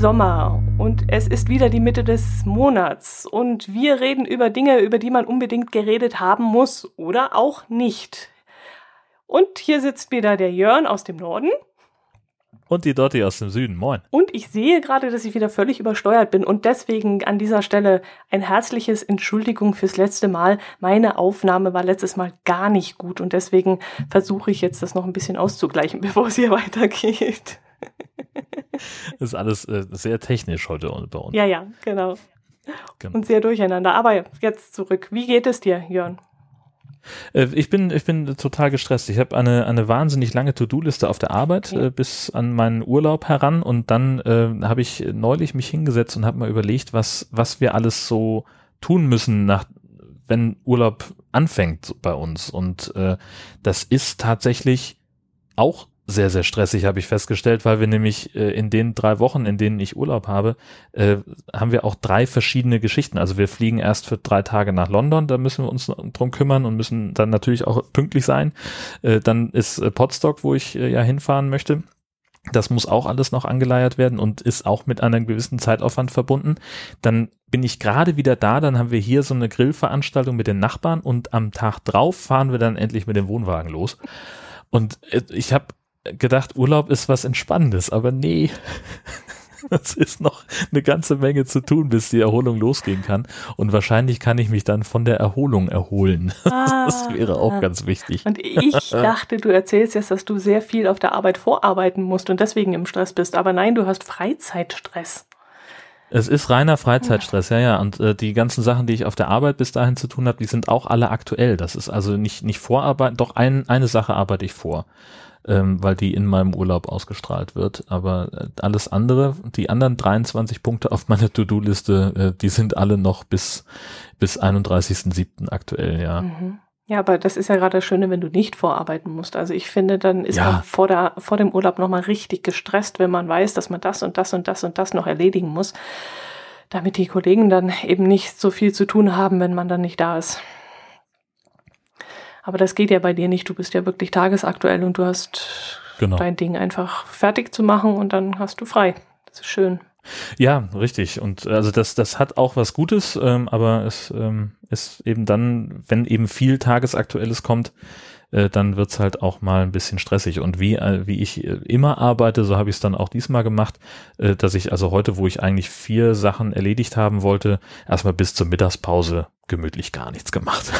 Sommer und es ist wieder die Mitte des Monats und wir reden über Dinge, über die man unbedingt geredet haben muss oder auch nicht. Und hier sitzt wieder der Jörn aus dem Norden. Und die Dotti aus dem Süden. Moin. Und ich sehe gerade, dass ich wieder völlig übersteuert bin und deswegen an dieser Stelle ein herzliches Entschuldigung fürs letzte Mal. Meine Aufnahme war letztes Mal gar nicht gut und deswegen versuche ich jetzt das noch ein bisschen auszugleichen, bevor es hier weitergeht. Das ist alles äh, sehr technisch heute bei uns. Ja, ja, genau. genau. Und sehr durcheinander. Aber jetzt zurück. Wie geht es dir, Jörn? Äh, ich bin, ich bin total gestresst. Ich habe eine, eine wahnsinnig lange To-Do-Liste auf der Arbeit äh, bis an meinen Urlaub heran und dann äh, habe ich neulich mich hingesetzt und habe mal überlegt, was, was wir alles so tun müssen, nach, wenn Urlaub anfängt bei uns. Und äh, das ist tatsächlich auch sehr, sehr stressig, habe ich festgestellt, weil wir nämlich äh, in den drei Wochen, in denen ich Urlaub habe, äh, haben wir auch drei verschiedene Geschichten. Also wir fliegen erst für drei Tage nach London, da müssen wir uns drum kümmern und müssen dann natürlich auch pünktlich sein. Äh, dann ist äh, Potsdok, wo ich äh, ja hinfahren möchte. Das muss auch alles noch angeleiert werden und ist auch mit einem gewissen Zeitaufwand verbunden. Dann bin ich gerade wieder da, dann haben wir hier so eine Grillveranstaltung mit den Nachbarn und am Tag drauf fahren wir dann endlich mit dem Wohnwagen los. Und äh, ich habe gedacht, Urlaub ist was Entspannendes, aber nee. Es ist noch eine ganze Menge zu tun, bis die Erholung losgehen kann. Und wahrscheinlich kann ich mich dann von der Erholung erholen. Ah, das wäre auch ganz wichtig. Und ich dachte, du erzählst jetzt, dass du sehr viel auf der Arbeit vorarbeiten musst und deswegen im Stress bist. Aber nein, du hast Freizeitstress. Es ist reiner Freizeitstress, ja, ja. Und äh, die ganzen Sachen, die ich auf der Arbeit bis dahin zu tun habe, die sind auch alle aktuell. Das ist also nicht, nicht Vorarbeit, doch ein, eine Sache arbeite ich vor ähm, weil die in meinem Urlaub ausgestrahlt wird. Aber äh, alles andere, die anderen 23 Punkte auf meiner To-Do-Liste, äh, die sind alle noch bis, bis 31.07. aktuell, ja. Mhm. Ja, aber das ist ja gerade das Schöne, wenn du nicht vorarbeiten musst. Also ich finde, dann ist ja. man vor, der, vor dem Urlaub nochmal richtig gestresst, wenn man weiß, dass man das und das und das und das noch erledigen muss, damit die Kollegen dann eben nicht so viel zu tun haben, wenn man dann nicht da ist. Aber das geht ja bei dir nicht. Du bist ja wirklich tagesaktuell und du hast genau. dein Ding einfach fertig zu machen und dann hast du frei. Das ist schön. Ja, richtig. Und also das, das hat auch was Gutes, ähm, aber es ähm, ist eben dann, wenn eben viel Tagesaktuelles kommt, äh, dann wird's halt auch mal ein bisschen stressig. Und wie, äh, wie ich äh, immer arbeite, so habe ich es dann auch diesmal gemacht, äh, dass ich also heute, wo ich eigentlich vier Sachen erledigt haben wollte, erstmal bis zur Mittagspause gemütlich gar nichts gemacht,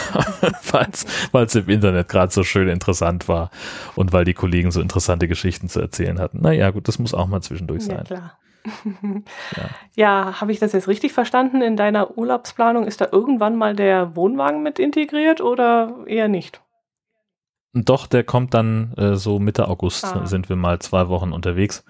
weil es im Internet gerade so schön interessant war und weil die Kollegen so interessante Geschichten zu erzählen hatten. Naja, gut, das muss auch mal zwischendurch sein. Ja, klar. ja, ja habe ich das jetzt richtig verstanden? In deiner Urlaubsplanung ist da irgendwann mal der Wohnwagen mit integriert oder eher nicht? Doch, der kommt dann äh, so Mitte August ah. sind wir mal zwei Wochen unterwegs.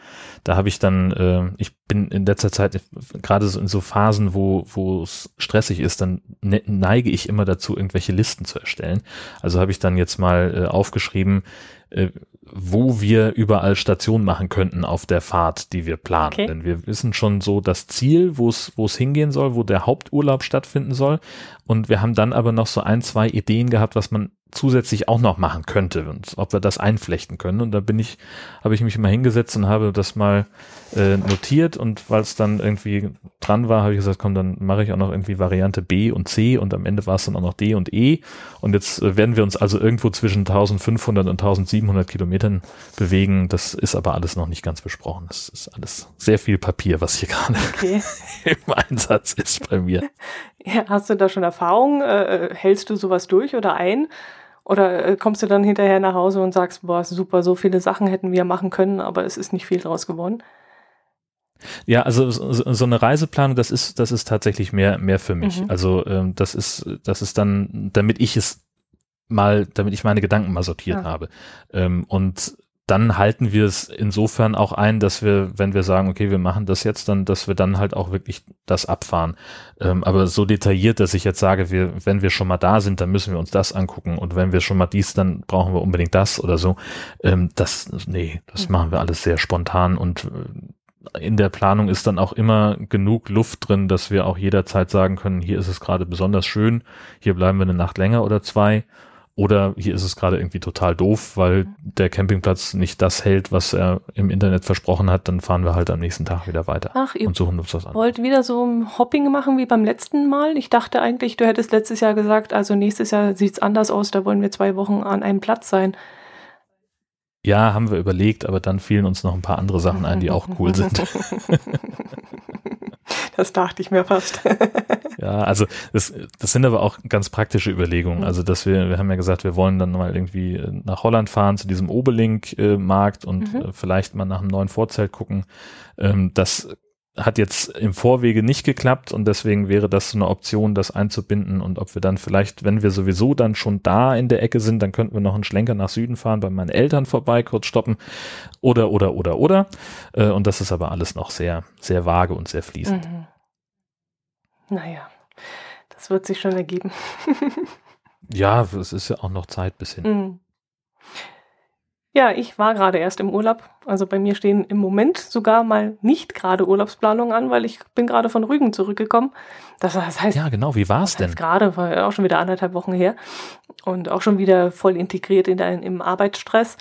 Da habe ich dann, äh, ich bin in letzter Zeit gerade so in so Phasen, wo wo es stressig ist, dann ne, neige ich immer dazu, irgendwelche Listen zu erstellen. Also habe ich dann jetzt mal äh, aufgeschrieben, äh, wo wir überall Station machen könnten auf der Fahrt, die wir planen. Okay. Denn wir wissen schon so das Ziel, wo es wo es hingehen soll, wo der Haupturlaub stattfinden soll. Und wir haben dann aber noch so ein, zwei Ideen gehabt, was man zusätzlich auch noch machen könnte und ob wir das einflechten können. Und da bin ich, habe ich mich mal hingesetzt und habe das mal äh, notiert und weil es dann irgendwie dran war, habe ich gesagt, komm, dann mache ich auch noch irgendwie Variante B und C und am Ende war es dann auch noch D und E. Und jetzt äh, werden wir uns also irgendwo zwischen 1500 und 1700 Kilometern bewegen. Das ist aber alles noch nicht ganz besprochen. Das ist alles sehr viel Papier, was hier gerade okay. im Einsatz ist bei mir. Ja, hast du da schon Erfahrung? Äh, äh hältst du sowas durch oder ein? Oder äh, kommst du dann hinterher nach Hause und sagst, boah, super, so viele Sachen hätten wir machen können, aber es ist nicht viel draus geworden? Ja, also so, so eine Reiseplanung, das ist, das ist tatsächlich mehr, mehr für mich. Mhm. Also ähm, das ist, das ist dann, damit ich es mal, damit ich meine Gedanken mal sortiert ja. habe. Ähm, und dann halten wir es insofern auch ein, dass wir, wenn wir sagen, okay, wir machen das jetzt, dann, dass wir dann halt auch wirklich das abfahren. Ähm, aber so detailliert, dass ich jetzt sage, wir, wenn wir schon mal da sind, dann müssen wir uns das angucken und wenn wir schon mal dies, dann brauchen wir unbedingt das oder so. Ähm, das, nee, das mhm. machen wir alles sehr spontan und äh, in der Planung ist dann auch immer genug Luft drin, dass wir auch jederzeit sagen können, hier ist es gerade besonders schön, hier bleiben wir eine Nacht länger oder zwei oder hier ist es gerade irgendwie total doof, weil der Campingplatz nicht das hält, was er im Internet versprochen hat, dann fahren wir halt am nächsten Tag wieder weiter Ach, und suchen uns was an. Wollt wieder so ein Hopping machen wie beim letzten Mal? Ich dachte eigentlich, du hättest letztes Jahr gesagt, also nächstes Jahr sieht es anders aus, da wollen wir zwei Wochen an einem Platz sein. Ja, haben wir überlegt, aber dann fielen uns noch ein paar andere Sachen ein, die auch cool sind. Das dachte ich mir fast. ja, also das, das sind aber auch ganz praktische Überlegungen. Mhm. Also, dass wir, wir haben ja gesagt, wir wollen dann mal irgendwie äh, nach Holland fahren zu diesem Obelink-Markt und mhm. Äh, vielleicht mal nach einem neuen Vorzelt gucken. Ähm, das hat jetzt im Vorwege nicht geklappt und deswegen wäre das so eine Option, das einzubinden und ob wir dann vielleicht, wenn wir sowieso dann schon da in der Ecke sind, dann könnten wir noch einen Schlenker nach Süden fahren, bei meinen Eltern vorbei, kurz stoppen oder, oder, oder, oder. Äh, und das ist aber alles noch sehr, sehr vage und sehr fließend. Mhm. Naja, das wird sich schon ergeben. ja, es ist ja auch noch Zeit bis hin. Mhm. Ja, ich war gerade erst im Urlaub. Also bei mir stehen im Moment sogar mal nicht gerade Urlaubsplanungen an, weil ich bin gerade von Rügen zurückgekommen. Das, das heißt. Ja, genau. Wie war es denn? Gerade war auch schon wieder anderthalb Wochen her und auch schon wieder voll integriert in dein, im Arbeitsstress.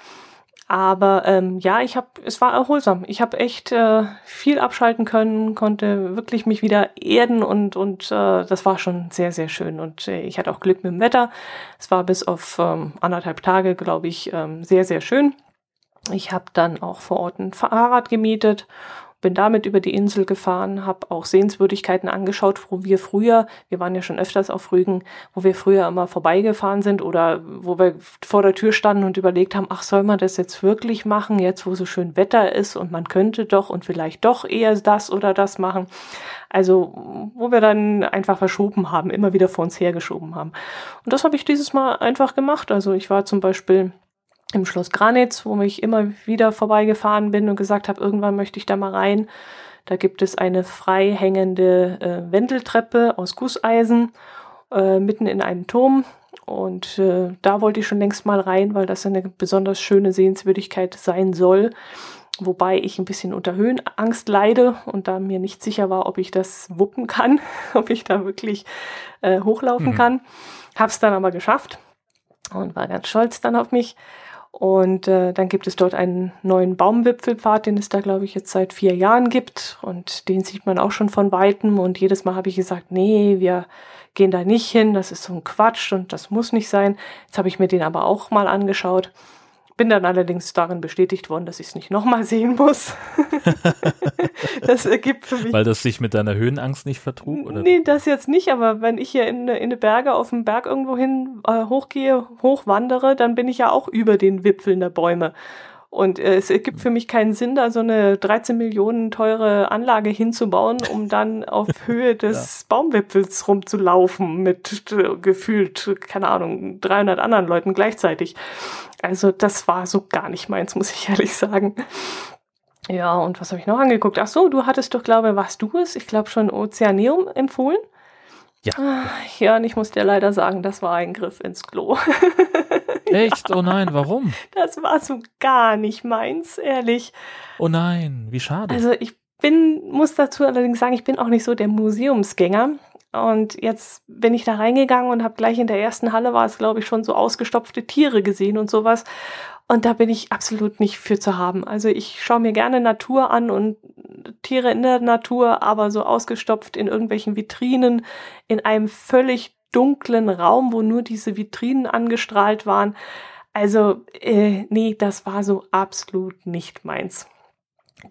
Aber ähm, ja, ich habe, es war erholsam. Ich habe echt äh, viel abschalten können, konnte wirklich mich wieder erden und und äh, das war schon sehr sehr schön. Und äh, ich hatte auch Glück mit dem Wetter. Es war bis auf ähm, anderthalb Tage, glaube ich, ähm, sehr sehr schön. Ich habe dann auch vor Ort ein Fahrrad gemietet bin damit über die Insel gefahren, habe auch Sehenswürdigkeiten angeschaut, wo wir früher, wir waren ja schon öfters auf Rügen, wo wir früher immer vorbeigefahren sind oder wo wir vor der Tür standen und überlegt haben, ach, soll man das jetzt wirklich machen, jetzt wo so schön Wetter ist und man könnte doch und vielleicht doch eher das oder das machen. Also, wo wir dann einfach verschoben haben, immer wieder vor uns hergeschoben haben. Und das habe ich dieses Mal einfach gemacht. Also ich war zum Beispiel im Schloss Granitz, wo ich immer wieder vorbeigefahren bin und gesagt habe, irgendwann möchte ich da mal rein. Da gibt es eine frei hängende äh, Wendeltreppe aus Gusseisen äh, mitten in einem Turm. Und äh, da wollte ich schon längst mal rein, weil das eine besonders schöne Sehenswürdigkeit sein soll. Wobei ich ein bisschen unter Höhenangst leide und da mir nicht sicher war, ob ich das wuppen kann, ob ich da wirklich äh, hochlaufen mhm. kann. Hab's dann aber geschafft und war ganz stolz dann auf mich. Und äh, dann gibt es dort einen neuen Baumwipfelpfad, den es da, glaube ich, jetzt seit vier Jahren gibt. Und den sieht man auch schon von weitem. Und jedes Mal habe ich gesagt, nee, wir gehen da nicht hin, das ist so ein Quatsch und das muss nicht sein. Jetzt habe ich mir den aber auch mal angeschaut. Bin dann allerdings darin bestätigt worden, dass ich es nicht nochmal sehen muss. das ergibt für mich. Weil das sich mit deiner Höhenangst nicht vertrug? Oder? Nee, das jetzt nicht, aber wenn ich hier in, in die Berge auf dem Berg irgendwo hin äh, hochgehe, hochwandere, dann bin ich ja auch über den Wipfeln der Bäume. Und äh, es ergibt für mich keinen Sinn, da so eine 13 Millionen teure Anlage hinzubauen, um dann auf Höhe des ja. Baumwipfels rumzulaufen mit äh, gefühlt, keine Ahnung, 300 anderen Leuten gleichzeitig. Also das war so gar nicht meins, muss ich ehrlich sagen. Ja, und was habe ich noch angeguckt? Ach so, du hattest doch, glaube warst du es? Ich glaube schon Ozeaneum empfohlen. Ja. Ja, und ich muss dir leider sagen, das war ein Griff ins Klo. Echt? Oh nein, warum? Das war so gar nicht meins, ehrlich. Oh nein, wie schade. Also ich bin, muss dazu allerdings sagen, ich bin auch nicht so der Museumsgänger. Und jetzt bin ich da reingegangen und habe gleich in der ersten Halle war es, glaube ich, schon so ausgestopfte Tiere gesehen und sowas. Und da bin ich absolut nicht für zu haben. Also ich schaue mir gerne Natur an und Tiere in der Natur, aber so ausgestopft in irgendwelchen Vitrinen, in einem völlig dunklen Raum, wo nur diese Vitrinen angestrahlt waren. Also, äh, nee, das war so absolut nicht meins.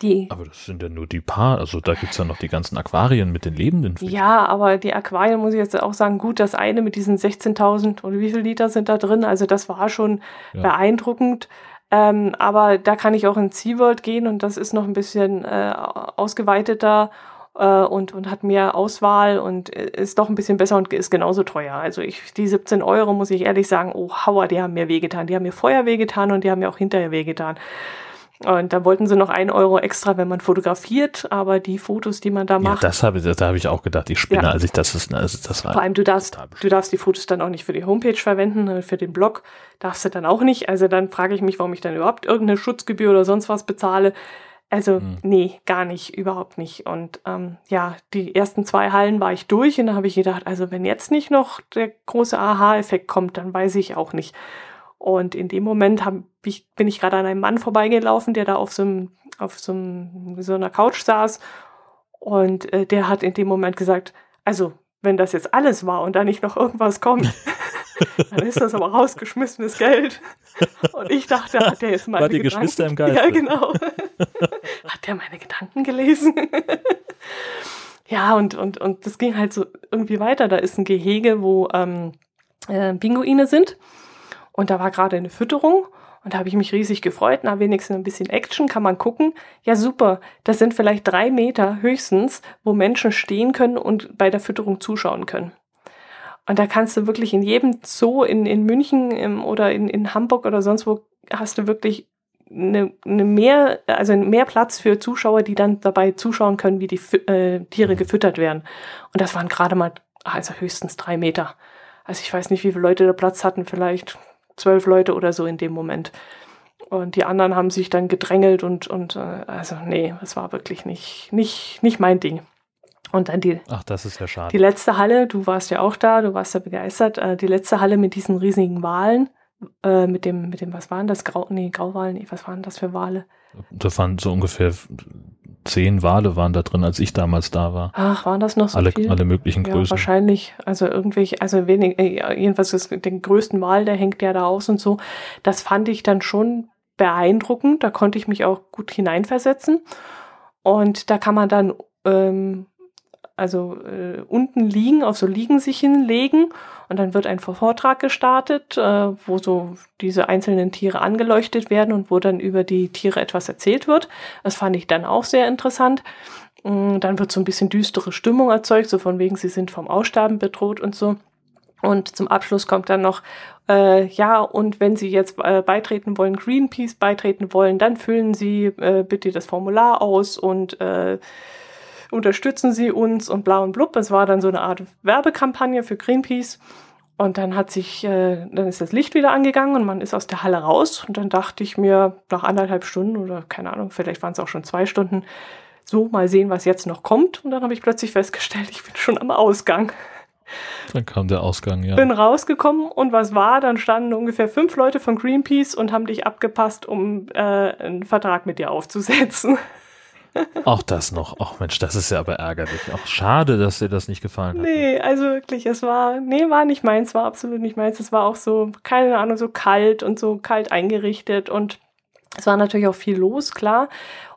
Die, aber das sind ja nur die paar, also da gibt es ja noch die ganzen Aquarien mit den lebenden Fischen. Ja, aber die Aquarien muss ich jetzt auch sagen, gut, das eine mit diesen 16.000 oder wie viel Liter sind da drin, also das war schon ja. beeindruckend. Ähm, aber da kann ich auch in SeaWorld gehen und das ist noch ein bisschen äh, ausgeweiteter äh, und, und hat mehr Auswahl und ist doch ein bisschen besser und ist genauso teuer. Also ich, die 17 Euro muss ich ehrlich sagen, oh Hauer, die haben mir wehgetan. Die haben mir vorher wehgetan und die haben mir auch hinterher wehgetan. Und da wollten sie noch einen Euro extra, wenn man fotografiert, aber die Fotos, die man da macht. Ja, das habe da habe ich auch gedacht, ich spinne, ja. als ich das ist, also das war. Vor allem du darfst, du darfst die Fotos dann auch nicht für die Homepage verwenden, äh, für den Blog darfst du dann auch nicht. Also dann frage ich mich, warum ich dann überhaupt irgendeine Schutzgebühr oder sonst was bezahle. Also mhm. nee, gar nicht, überhaupt nicht. Und ähm, ja, die ersten zwei Hallen war ich durch und da habe ich gedacht, also wenn jetzt nicht noch der große Aha-Effekt kommt, dann weiß ich auch nicht. Und in dem Moment hab ich, bin ich gerade an einem Mann vorbeigelaufen, der da auf so, einem, auf so, einem, so einer Couch saß. Und äh, der hat in dem Moment gesagt, also wenn das jetzt alles war und da nicht noch irgendwas kommt, dann ist das aber rausgeschmissenes Geld. Und ich dachte, hat der jetzt meine War die Gedanken? Geschwister im Geist. Ja, genau. hat der meine Gedanken gelesen? ja, und, und, und das ging halt so irgendwie weiter. Da ist ein Gehege, wo ähm, äh, Pinguine sind. Und da war gerade eine Fütterung. Und da habe ich mich riesig gefreut. Na, wenigstens ein bisschen Action kann man gucken. Ja, super. Das sind vielleicht drei Meter höchstens, wo Menschen stehen können und bei der Fütterung zuschauen können. Und da kannst du wirklich in jedem Zoo in, in München im, oder in, in Hamburg oder sonst wo hast du wirklich eine, eine mehr, also mehr Platz für Zuschauer, die dann dabei zuschauen können, wie die äh, Tiere mhm. gefüttert werden. Und das waren gerade mal, also höchstens drei Meter. Also ich weiß nicht, wie viele Leute da Platz hatten, vielleicht zwölf Leute oder so in dem Moment. Und die anderen haben sich dann gedrängelt und, und äh, also nee, es war wirklich nicht, nicht, nicht mein Ding. Und dann die. Ach, das ist ja schade. Die letzte Halle, du warst ja auch da, du warst ja begeistert. Äh, die letzte Halle mit diesen riesigen Walen, äh, mit dem, mit dem, was waren das? Grau, nee, Grauwalen, nee, was waren das für Wale? Da waren so ungefähr zehn Wale waren da drin, als ich damals da war. Ach, waren das noch so alle, viel? Alle möglichen ja, Größen. Wahrscheinlich, also irgendwelche, also wenig, äh, jedenfalls das, den größten Wal, der hängt ja da aus und so. Das fand ich dann schon beeindruckend. Da konnte ich mich auch gut hineinversetzen. Und da kann man dann ähm, also äh, unten liegen, auf so Liegen sich hinlegen und dann wird ein Vortrag gestartet, äh, wo so diese einzelnen Tiere angeleuchtet werden und wo dann über die Tiere etwas erzählt wird. Das fand ich dann auch sehr interessant. Mm, dann wird so ein bisschen düstere Stimmung erzeugt, so von wegen, sie sind vom Aussterben bedroht und so. Und zum Abschluss kommt dann noch, äh, ja, und wenn Sie jetzt äh, beitreten wollen, Greenpeace beitreten wollen, dann füllen Sie äh, bitte das Formular aus und äh, unterstützen Sie uns und bla und blub. Es war dann so eine Art Werbekampagne für Greenpeace. Und dann hat sich, äh, dann ist das Licht wieder angegangen und man ist aus der Halle raus. Und dann dachte ich mir nach anderthalb Stunden oder keine Ahnung, vielleicht waren es auch schon zwei Stunden, so mal sehen, was jetzt noch kommt. Und dann habe ich plötzlich festgestellt, ich bin schon am Ausgang. Dann kam der Ausgang, ja. Bin rausgekommen und was war? Dann standen ungefähr fünf Leute von Greenpeace und haben dich abgepasst, um äh, einen Vertrag mit dir aufzusetzen. Auch das noch. Ach Mensch, das ist ja aber ärgerlich. Auch schade, dass dir das nicht gefallen hat. Nee, also wirklich, es war, nee, war nicht meins, war absolut nicht meins. Es war auch so, keine Ahnung, so kalt und so kalt eingerichtet und es war natürlich auch viel los, klar.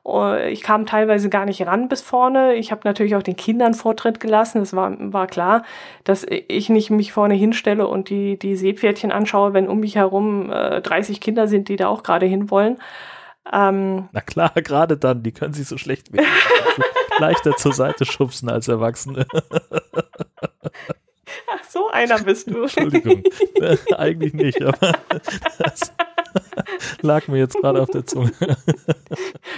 Oh, ich kam teilweise gar nicht ran bis vorne. Ich habe natürlich auch den Kindern Vortritt gelassen. Es war, war klar, dass ich nicht mich vorne hinstelle und die, die Seepferdchen anschaue, wenn um mich herum äh, 30 Kinder sind, die da auch gerade hinwollen. Ähm, Na klar, gerade dann, die können sich so schlecht leichter zur Seite schubsen als Erwachsene. Ach, so einer bist du. Entschuldigung, eigentlich nicht, aber das lag mir jetzt gerade auf der Zunge.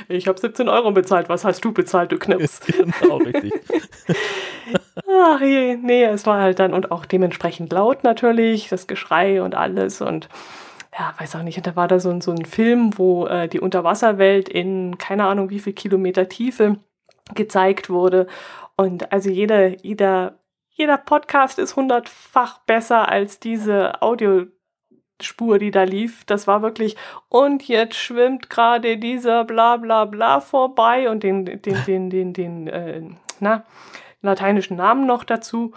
Ich habe 17 Euro bezahlt. Was hast du bezahlt, du Knips? Genau, richtig. Ach je, nee, es war halt dann und auch dementsprechend laut natürlich, das Geschrei und alles und ja, weiß auch nicht, da war da so ein, so ein Film, wo äh, die Unterwasserwelt in keine Ahnung wie viel Kilometer Tiefe gezeigt wurde. Und also jeder, jeder, jeder Podcast ist hundertfach besser als diese Audiospur, die da lief. Das war wirklich, und jetzt schwimmt gerade dieser bla bla bla vorbei und den, den, den, den, den, den äh, na, lateinischen Namen noch dazu.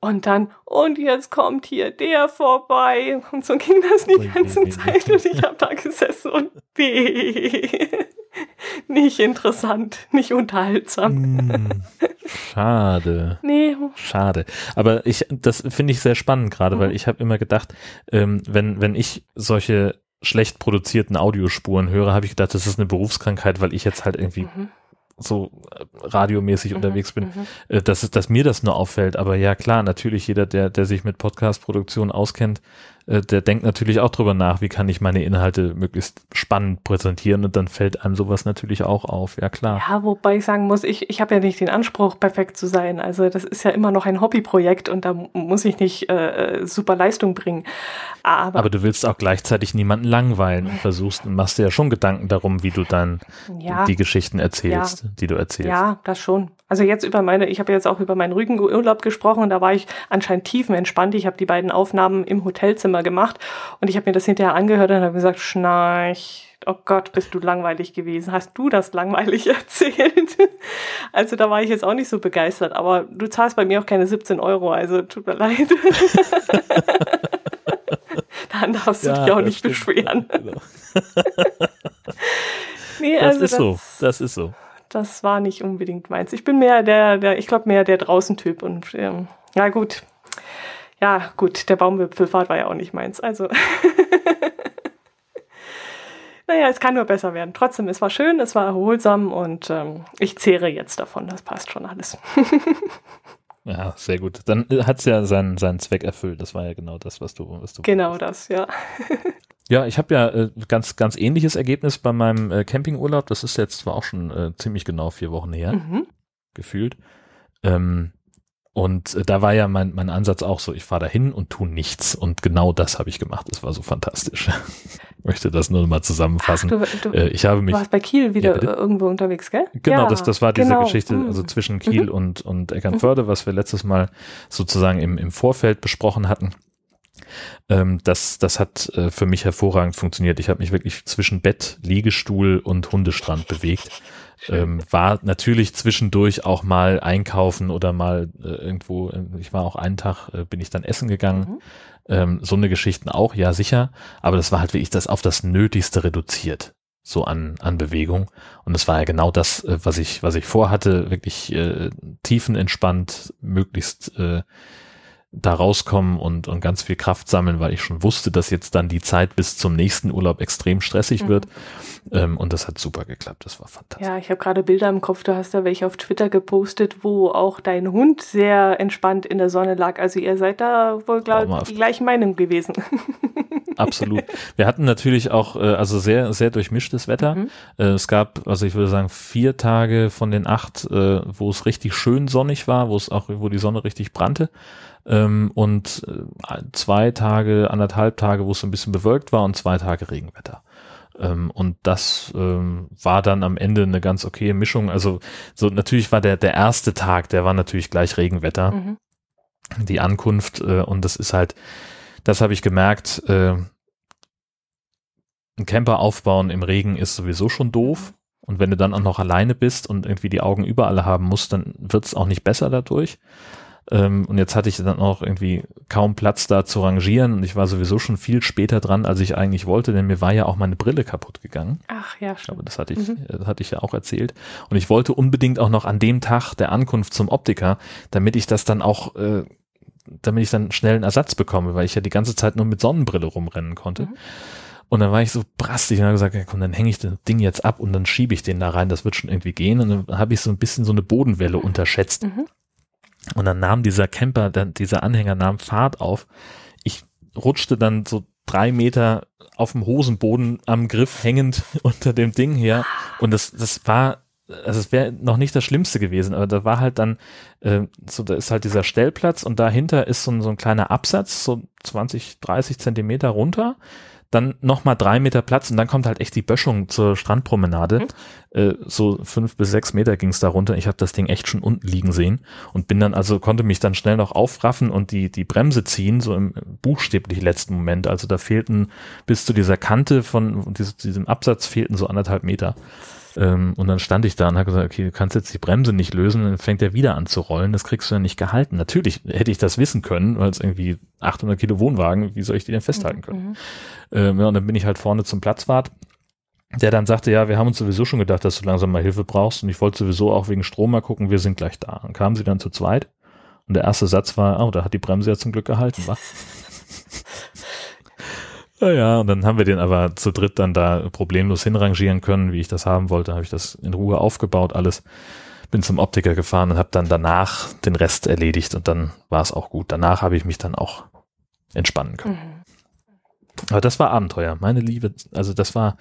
Und dann, und jetzt kommt hier der vorbei. Und so ging das die ganze Zeit. Und ich habe da gesessen und weh. Nicht interessant, nicht unterhaltsam. Hm, schade. Nee. Schade. Aber ich, das finde ich sehr spannend gerade, mhm. weil ich habe immer gedacht, ähm, wenn, wenn ich solche schlecht produzierten Audiospuren höre, habe ich gedacht, das ist eine Berufskrankheit, weil ich jetzt halt irgendwie mhm so äh, radiomäßig mhm, unterwegs bin, mhm. Äh, dass, dass mir das nur auffällt. Aber ja, klar, natürlich jeder, der, der sich mit Podcast-Produktion auskennt, äh, der denkt natürlich auch drüber nach, wie kann ich meine Inhalte möglichst spannend präsentieren und dann fällt einem sowas natürlich auch auf, ja klar. Ja, wobei ich sagen muss, ich, ich habe ja nicht den Anspruch, perfekt zu sein. Also das ist ja immer noch ein Hobbyprojekt und da muss ich nicht äh, super Leistung bringen. Aber, Aber du willst auch gleichzeitig niemanden langweilen und versuchst und machst dir ja schon Gedanken darum, wie du dann ja, die Geschichten erzählst, ja, die du erzählst. Ja, das schon. Also jetzt über meine, ich habe jetzt auch über meinen Rügenurlaub gesprochen und da war ich anscheinend tiefenentspannt. Ich habe die beiden Aufnahmen im Hotelzimmer gemacht und ich habe mir das hinterher angehört und habe gesagt, schnarch, oh Gott, bist du langweilig gewesen. Hast du das langweilig erzählt? Also da war ich jetzt auch nicht so begeistert, aber du zahlst bei mir auch keine 17 Euro, also tut mir leid. Dann darfst du ja, dich auch nicht stimmt. beschweren. Genau. nee, das also ist das, so, das ist so das war nicht unbedingt meins. Ich bin mehr der, der ich glaube mehr der Draußen-Typ und ähm, ja gut, ja gut, der Baumwipfelfahrt war ja auch nicht meins. Also naja, es kann nur besser werden. Trotzdem, es war schön, es war erholsam und ähm, ich zehre jetzt davon. Das passt schon alles. ja, sehr gut. Dann äh, hat es ja seinen, seinen Zweck erfüllt. Das war ja genau das, was du, was du. Genau das, ja. Ja, ich habe ja äh, ganz ganz ähnliches Ergebnis bei meinem äh, Campingurlaub. Das ist jetzt zwar auch schon äh, ziemlich genau vier Wochen her, mhm. gefühlt. Ähm, und äh, da war ja mein, mein Ansatz auch so, ich fahre dahin und tu nichts. Und genau das habe ich gemacht. Das war so fantastisch. ich möchte das nur mal zusammenfassen. Ach, du, du, äh, ich habe mich, du warst bei Kiel wieder ja, irgendwo unterwegs, gell? Genau, ja, das, das war diese genau. Geschichte, mhm. also zwischen Kiel mhm. und, und Eckernförde, was wir letztes Mal sozusagen im, im Vorfeld besprochen hatten. Ähm, das, das hat äh, für mich hervorragend funktioniert. Ich habe mich wirklich zwischen Bett, Liegestuhl und Hundestrand bewegt. Ähm, war natürlich zwischendurch auch mal einkaufen oder mal äh, irgendwo, äh, ich war auch einen Tag, äh, bin ich dann essen gegangen. Mhm. Ähm, so eine Geschichten auch, ja sicher. Aber das war halt wirklich das auf das Nötigste reduziert so an, an Bewegung. Und es war ja genau das, äh, was ich, was ich vorhatte, wirklich äh, tiefenentspannt, möglichst äh, da rauskommen und, und ganz viel Kraft sammeln, weil ich schon wusste, dass jetzt dann die Zeit bis zum nächsten Urlaub extrem stressig mhm. wird. Ähm, und das hat super geklappt. Das war fantastisch. Ja, ich habe gerade Bilder im Kopf. Du hast da welche auf Twitter gepostet, wo auch dein Hund sehr entspannt in der Sonne lag. Also ihr seid da wohl, glaube ich, die gleichen Meinung gewesen. Absolut. Wir hatten natürlich auch äh, also sehr sehr durchmischtes Wetter. Mhm. Äh, es gab, also ich würde sagen vier Tage von den acht, äh, wo es richtig schön sonnig war, wo es auch wo die Sonne richtig brannte ähm, und äh, zwei Tage, anderthalb Tage, wo es ein bisschen bewölkt war und zwei Tage Regenwetter. Ähm, und das ähm, war dann am Ende eine ganz okaye Mischung. Also so natürlich war der der erste Tag, der war natürlich gleich Regenwetter, mhm. die Ankunft äh, und das ist halt, das habe ich gemerkt. Äh, ein Camper aufbauen im Regen ist sowieso schon doof. Mhm. Und wenn du dann auch noch alleine bist und irgendwie die Augen überall haben musst, dann wird es auch nicht besser dadurch. Ähm, und jetzt hatte ich dann auch irgendwie kaum Platz da zu rangieren und ich war sowieso schon viel später dran, als ich eigentlich wollte, denn mir war ja auch meine Brille kaputt gegangen. Ach ja, schon. Aber das hatte ich, mhm. das hatte ich ja auch erzählt. Und ich wollte unbedingt auch noch an dem Tag der Ankunft zum Optiker, damit ich das dann auch, äh, damit ich dann schnell einen Ersatz bekomme, weil ich ja die ganze Zeit nur mit Sonnenbrille rumrennen konnte. Mhm. Und dann war ich so brastig und habe gesagt, ja, komm, dann hänge ich das Ding jetzt ab und dann schiebe ich den da rein, das wird schon irgendwie gehen. Und dann habe ich so ein bisschen so eine Bodenwelle unterschätzt. Mhm. Und dann nahm dieser Camper, dann dieser Anhänger nahm Fahrt auf. Ich rutschte dann so drei Meter auf dem Hosenboden am Griff hängend unter dem Ding her. Und das, das war, also es wäre noch nicht das Schlimmste gewesen, aber da war halt dann, äh, so, da ist halt dieser Stellplatz und dahinter ist so, so ein kleiner Absatz, so 20, 30 Zentimeter runter dann nochmal drei Meter Platz und dann kommt halt echt die Böschung zur Strandpromenade. Mhm. Äh, so fünf bis sechs Meter ging es da runter. Ich habe das Ding echt schon unten liegen sehen und bin dann also konnte mich dann schnell noch aufraffen und die die Bremse ziehen so im buchstäblich letzten Moment. Also da fehlten bis zu dieser Kante von diesem Absatz fehlten so anderthalb Meter. Ähm, und dann stand ich da und habe gesagt, okay, du kannst jetzt die Bremse nicht lösen, dann fängt er wieder an zu rollen, das kriegst du ja nicht gehalten. Natürlich hätte ich das wissen können, weil es irgendwie 800 Kilo Wohnwagen, wie soll ich die denn festhalten können? Mhm. Ähm, ja, und dann bin ich halt vorne zum Platzwart, der dann sagte, ja, wir haben uns sowieso schon gedacht, dass du langsam mal Hilfe brauchst und ich wollte sowieso auch wegen Strom mal gucken, wir sind gleich da. Und kamen sie dann zu zweit und der erste Satz war, oh, da hat die Bremse ja zum Glück gehalten, was? Ja, ja, und dann haben wir den aber zu dritt dann da problemlos hinrangieren können, wie ich das haben wollte. Habe ich das in Ruhe aufgebaut, alles. Bin zum Optiker gefahren und habe dann danach den Rest erledigt und dann war es auch gut. Danach habe ich mich dann auch entspannen können. Aber das war Abenteuer, meine Liebe. Also das war,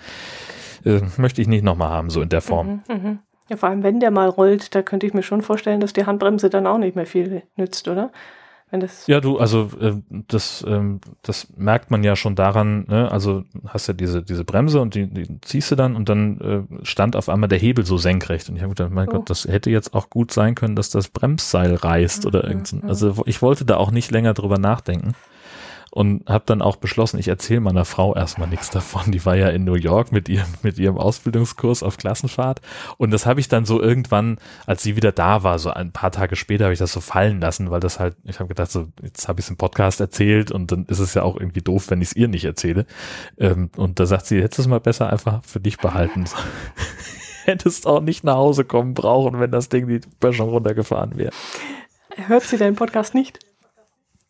äh, möchte ich nicht nochmal haben, so in der Form. Mhm, mh. Ja, vor allem, wenn der mal rollt, da könnte ich mir schon vorstellen, dass die Handbremse dann auch nicht mehr viel nützt, oder? Wenn das ja, du, also äh, das, ähm, das merkt man ja schon daran, ne? also hast ja diese, diese Bremse und die, die ziehst du dann und dann äh, stand auf einmal der Hebel so senkrecht und ich habe gedacht, mein oh. Gott, das hätte jetzt auch gut sein können, dass das Bremsseil reißt oder mhm, irgend mhm. Also ich wollte da auch nicht länger drüber nachdenken und habe dann auch beschlossen, ich erzähle meiner Frau erstmal nichts davon. Die war ja in New York mit ihrem mit ihrem Ausbildungskurs auf Klassenfahrt und das habe ich dann so irgendwann, als sie wieder da war, so ein paar Tage später habe ich das so fallen lassen, weil das halt, ich habe gedacht, so jetzt habe ich es im Podcast erzählt und dann ist es ja auch irgendwie doof, wenn ich es ihr nicht erzähle. Ähm, und da sagt sie, hättest du es mal besser einfach für dich behalten. Hättest auch nicht nach Hause kommen brauchen, wenn das Ding die Böschung runtergefahren wäre. Hört sie deinen Podcast nicht?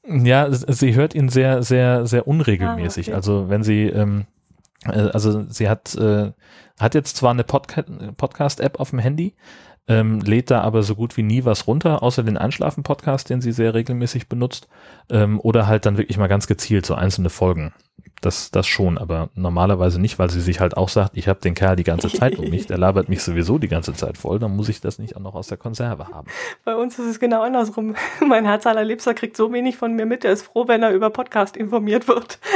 Ja, sie hört ihn sehr, sehr, sehr unregelmäßig. Ah, okay. Also wenn sie, ähm, äh, also sie hat, äh, hat jetzt zwar eine Podca Podcast-App auf dem Handy, ähm, lädt da aber so gut wie nie was runter, außer den Einschlafen-Podcast, den sie sehr regelmäßig benutzt, ähm, oder halt dann wirklich mal ganz gezielt so einzelne Folgen. Das, das schon, aber normalerweise nicht, weil sie sich halt auch sagt, ich habe den Kerl die ganze Zeit um mich, der labert mich sowieso die ganze Zeit voll, dann muss ich das nicht auch noch aus der Konserve haben. Bei uns ist es genau andersrum. Mein Herz allerliebster kriegt so wenig von mir mit, er ist froh, wenn er über Podcast informiert wird.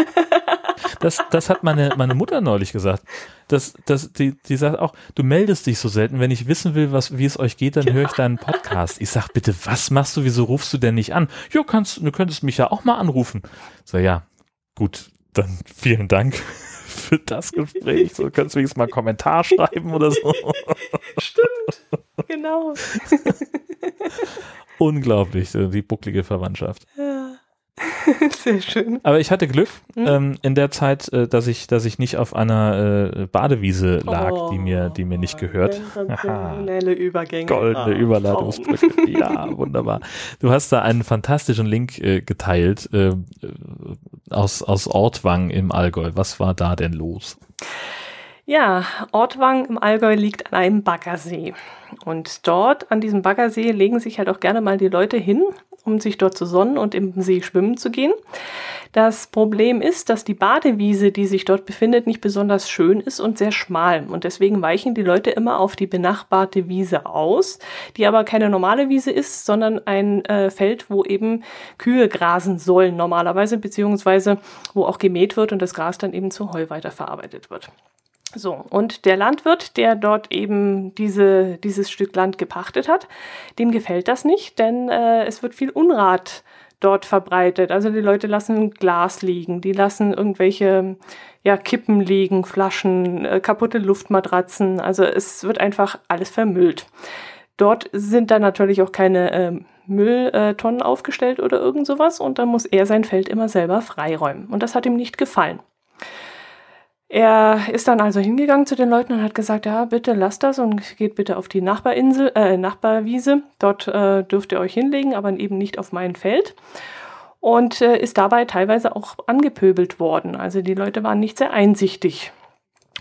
Das, das hat meine, meine Mutter neulich gesagt. Das, das, die, die sagt auch, du meldest dich so selten. Wenn ich wissen will, was, wie es euch geht, dann höre ich deinen Podcast. Ich sag, bitte, was machst du? Wieso rufst du denn nicht an? Jo, kannst, du könntest mich ja auch mal anrufen. So, ja, gut, dann vielen Dank für das Gespräch. So kannst du wenigstens mal einen Kommentar schreiben oder so. Stimmt, genau. Unglaublich, die bucklige Verwandtschaft. Ja. Sehr schön. Aber ich hatte Glück mhm. ähm, in der Zeit, äh, dass ich, dass ich nicht auf einer äh, Badewiese lag, oh, die mir, die mir nicht gehört. Schnelle Übergänge. Goldene oh, Überleitungsbrücke. ja, wunderbar. Du hast da einen fantastischen Link äh, geteilt äh, aus, aus Ortwang im Allgäu. Was war da denn los? Ja, Ortwang im Allgäu liegt an einem Baggersee. Und dort an diesem Baggersee legen sich halt auch gerne mal die Leute hin um sich dort zu sonnen und im See schwimmen zu gehen. Das Problem ist, dass die Badewiese, die sich dort befindet, nicht besonders schön ist und sehr schmal. Und deswegen weichen die Leute immer auf die benachbarte Wiese aus, die aber keine normale Wiese ist, sondern ein äh, Feld, wo eben Kühe grasen sollen normalerweise, beziehungsweise wo auch gemäht wird und das Gras dann eben zu Heu weiterverarbeitet wird. So, und der Landwirt, der dort eben diese, dieses Stück Land gepachtet hat, dem gefällt das nicht, denn äh, es wird viel Unrat dort verbreitet. Also die Leute lassen Glas liegen, die lassen irgendwelche ja, Kippen liegen, Flaschen, äh, kaputte Luftmatratzen. Also es wird einfach alles vermüllt. Dort sind dann natürlich auch keine äh, Mülltonnen aufgestellt oder irgend sowas und dann muss er sein Feld immer selber freiräumen. Und das hat ihm nicht gefallen. Er ist dann also hingegangen zu den Leuten und hat gesagt, ja, bitte lasst das und geht bitte auf die Nachbarinsel, äh, Nachbarwiese. Dort äh, dürft ihr euch hinlegen, aber eben nicht auf mein Feld. Und äh, ist dabei teilweise auch angepöbelt worden. Also die Leute waren nicht sehr einsichtig.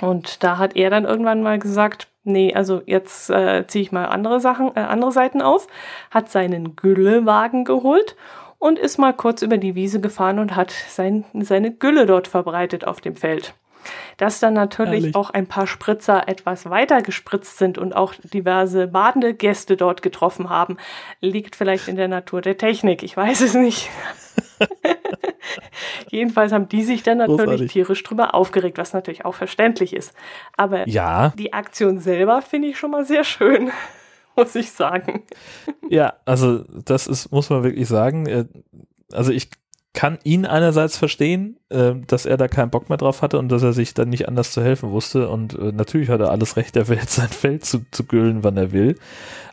Und da hat er dann irgendwann mal gesagt, nee, also jetzt äh, ziehe ich mal andere Sachen, äh, andere Seiten auf, hat seinen Güllewagen geholt und ist mal kurz über die Wiese gefahren und hat sein, seine Gülle dort verbreitet auf dem Feld. Dass dann natürlich Ehrlich? auch ein paar Spritzer etwas weiter gespritzt sind und auch diverse badende Gäste dort getroffen haben, liegt vielleicht in der Natur der Technik. Ich weiß es nicht. Jedenfalls haben die sich dann natürlich Großartig. tierisch drüber aufgeregt, was natürlich auch verständlich ist. Aber ja. die Aktion selber finde ich schon mal sehr schön, muss ich sagen. Ja, also das ist, muss man wirklich sagen. Äh, also ich kann ihn einerseits verstehen, äh, dass er da keinen Bock mehr drauf hatte und dass er sich dann nicht anders zu helfen wusste. Und äh, natürlich hat er alles Recht, der Welt sein Feld zu, zu güllen, wann er will.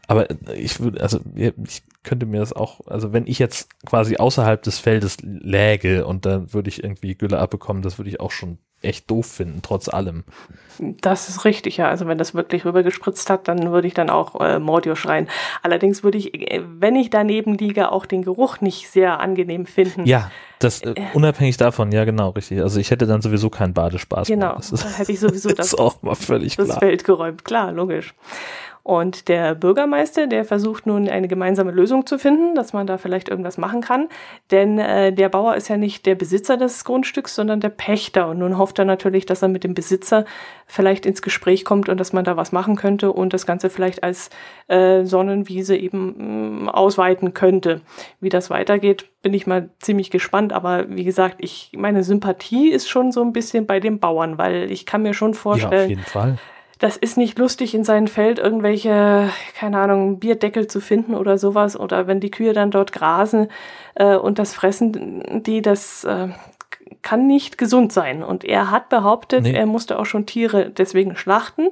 Aber äh, ich würde, also ich könnte mir das auch, also wenn ich jetzt quasi außerhalb des Feldes läge und dann würde ich irgendwie Gülle abbekommen, das würde ich auch schon echt doof finden, trotz allem. Das ist richtig, ja. Also wenn das wirklich rübergespritzt hat, dann würde ich dann auch äh, Mordio schreien. Allerdings würde ich, äh, wenn ich daneben liege, auch den Geruch nicht sehr angenehm finden. Ja, das äh, äh, unabhängig davon, ja genau, richtig. Also ich hätte dann sowieso keinen Badespaß genau, mehr. Genau, dann hätte ich sowieso das, ist auch mal völlig das klar. Feld geräumt. Klar, logisch. Und der Bürgermeister, der versucht nun eine gemeinsame Lösung zu finden, dass man da vielleicht irgendwas machen kann. Denn äh, der Bauer ist ja nicht der Besitzer des Grundstücks, sondern der Pächter. Und nun hofft er natürlich, dass er mit dem Besitzer vielleicht ins Gespräch kommt und dass man da was machen könnte und das Ganze vielleicht als äh, Sonnenwiese eben mh, mm, ausweiten könnte. Wie das weitergeht, bin ich mal ziemlich gespannt. Aber wie gesagt, ich meine Sympathie ist schon so ein bisschen bei den Bauern, weil ich kann mir schon vorstellen. Ja, auf jeden Fall das ist nicht lustig, in seinem Feld irgendwelche, keine Ahnung, Bierdeckel zu finden oder sowas. Oder wenn die Kühe dann dort grasen äh, und das fressen, die, das äh, kann nicht gesund sein. Und er hat behauptet, nee. er musste auch schon Tiere deswegen schlachten.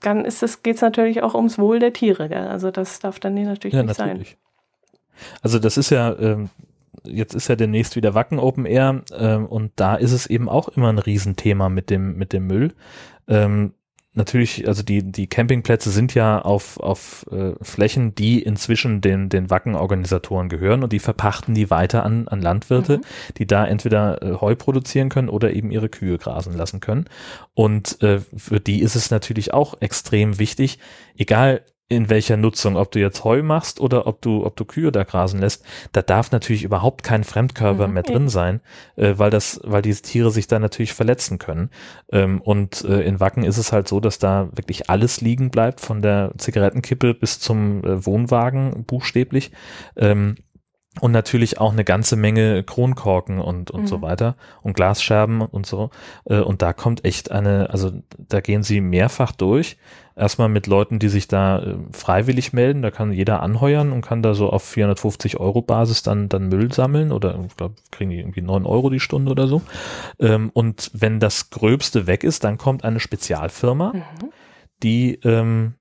Dann ist es, geht es natürlich auch ums Wohl der Tiere. Gell? Also das darf dann natürlich ja, nicht natürlich. sein. Also das ist ja, ähm, jetzt ist ja demnächst wieder Wacken Open Air ähm, und da ist es eben auch immer ein Riesenthema mit dem, mit dem Müll. Ähm, natürlich, also die, die Campingplätze sind ja auf, auf äh, Flächen, die inzwischen den, den Wacken-Organisatoren gehören und die verpachten die weiter an, an Landwirte, mhm. die da entweder äh, Heu produzieren können oder eben ihre Kühe grasen lassen können. Und äh, für die ist es natürlich auch extrem wichtig, egal in welcher Nutzung, ob du jetzt Heu machst oder ob du, ob du Kühe da grasen lässt, da darf natürlich überhaupt kein Fremdkörper mhm. mehr drin sein, äh, weil das, weil diese Tiere sich da natürlich verletzen können. Ähm, und äh, in Wacken ist es halt so, dass da wirklich alles liegen bleibt, von der Zigarettenkippe bis zum äh, Wohnwagen, buchstäblich. Ähm, und natürlich auch eine ganze Menge Kronkorken und, und mhm. so weiter und Glasscherben und so. Äh, und da kommt echt eine, also da gehen sie mehrfach durch erstmal mit Leuten, die sich da äh, freiwillig melden. Da kann jeder anheuern und kann da so auf 450 Euro Basis dann, dann Müll sammeln oder ich glaube, kriegen die irgendwie neun Euro die Stunde oder so. Ähm, und wenn das Gröbste weg ist, dann kommt eine Spezialfirma, mhm. die ähm,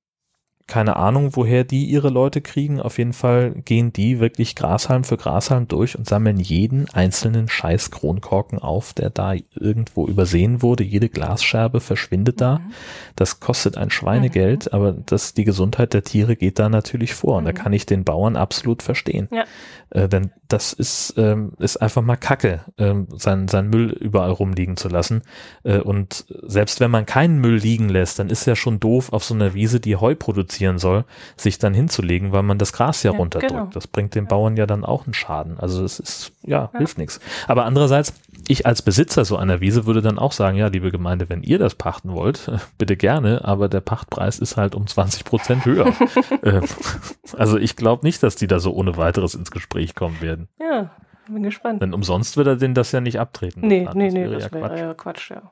keine Ahnung, woher die ihre Leute kriegen. Auf jeden Fall gehen die wirklich Grashalm für Grashalm durch und sammeln jeden einzelnen scheiß Kronkorken auf, der da irgendwo übersehen wurde. Jede Glasscherbe verschwindet da. Mhm. Das kostet ein Schweinegeld, mhm. aber das, die Gesundheit der Tiere geht da natürlich vor. Und mhm. da kann ich den Bauern absolut verstehen. Ja. Äh, denn das ist, ähm, ist einfach mal Kacke, ähm, sein, sein Müll überall rumliegen zu lassen. Äh, und selbst wenn man keinen Müll liegen lässt, dann ist ja schon doof, auf so einer Wiese, die Heu produzieren soll, sich dann hinzulegen, weil man das Gras ja, ja runterdrückt. Genau. Das bringt den Bauern ja dann auch einen Schaden. Also es ist, ja, ja. hilft nichts. Aber andererseits, ich als Besitzer so einer Wiese würde dann auch sagen, ja, liebe Gemeinde, wenn ihr das pachten wollt, bitte gerne, aber der Pachtpreis ist halt um 20 Prozent höher. Äh, also ich glaube nicht, dass die da so ohne weiteres ins Gespräch kommen werden. Ja, bin gespannt. Denn umsonst wird er denn das ja nicht abtreten. Nee, nee, nee, das wäre ja, wär ja Quatsch, ja.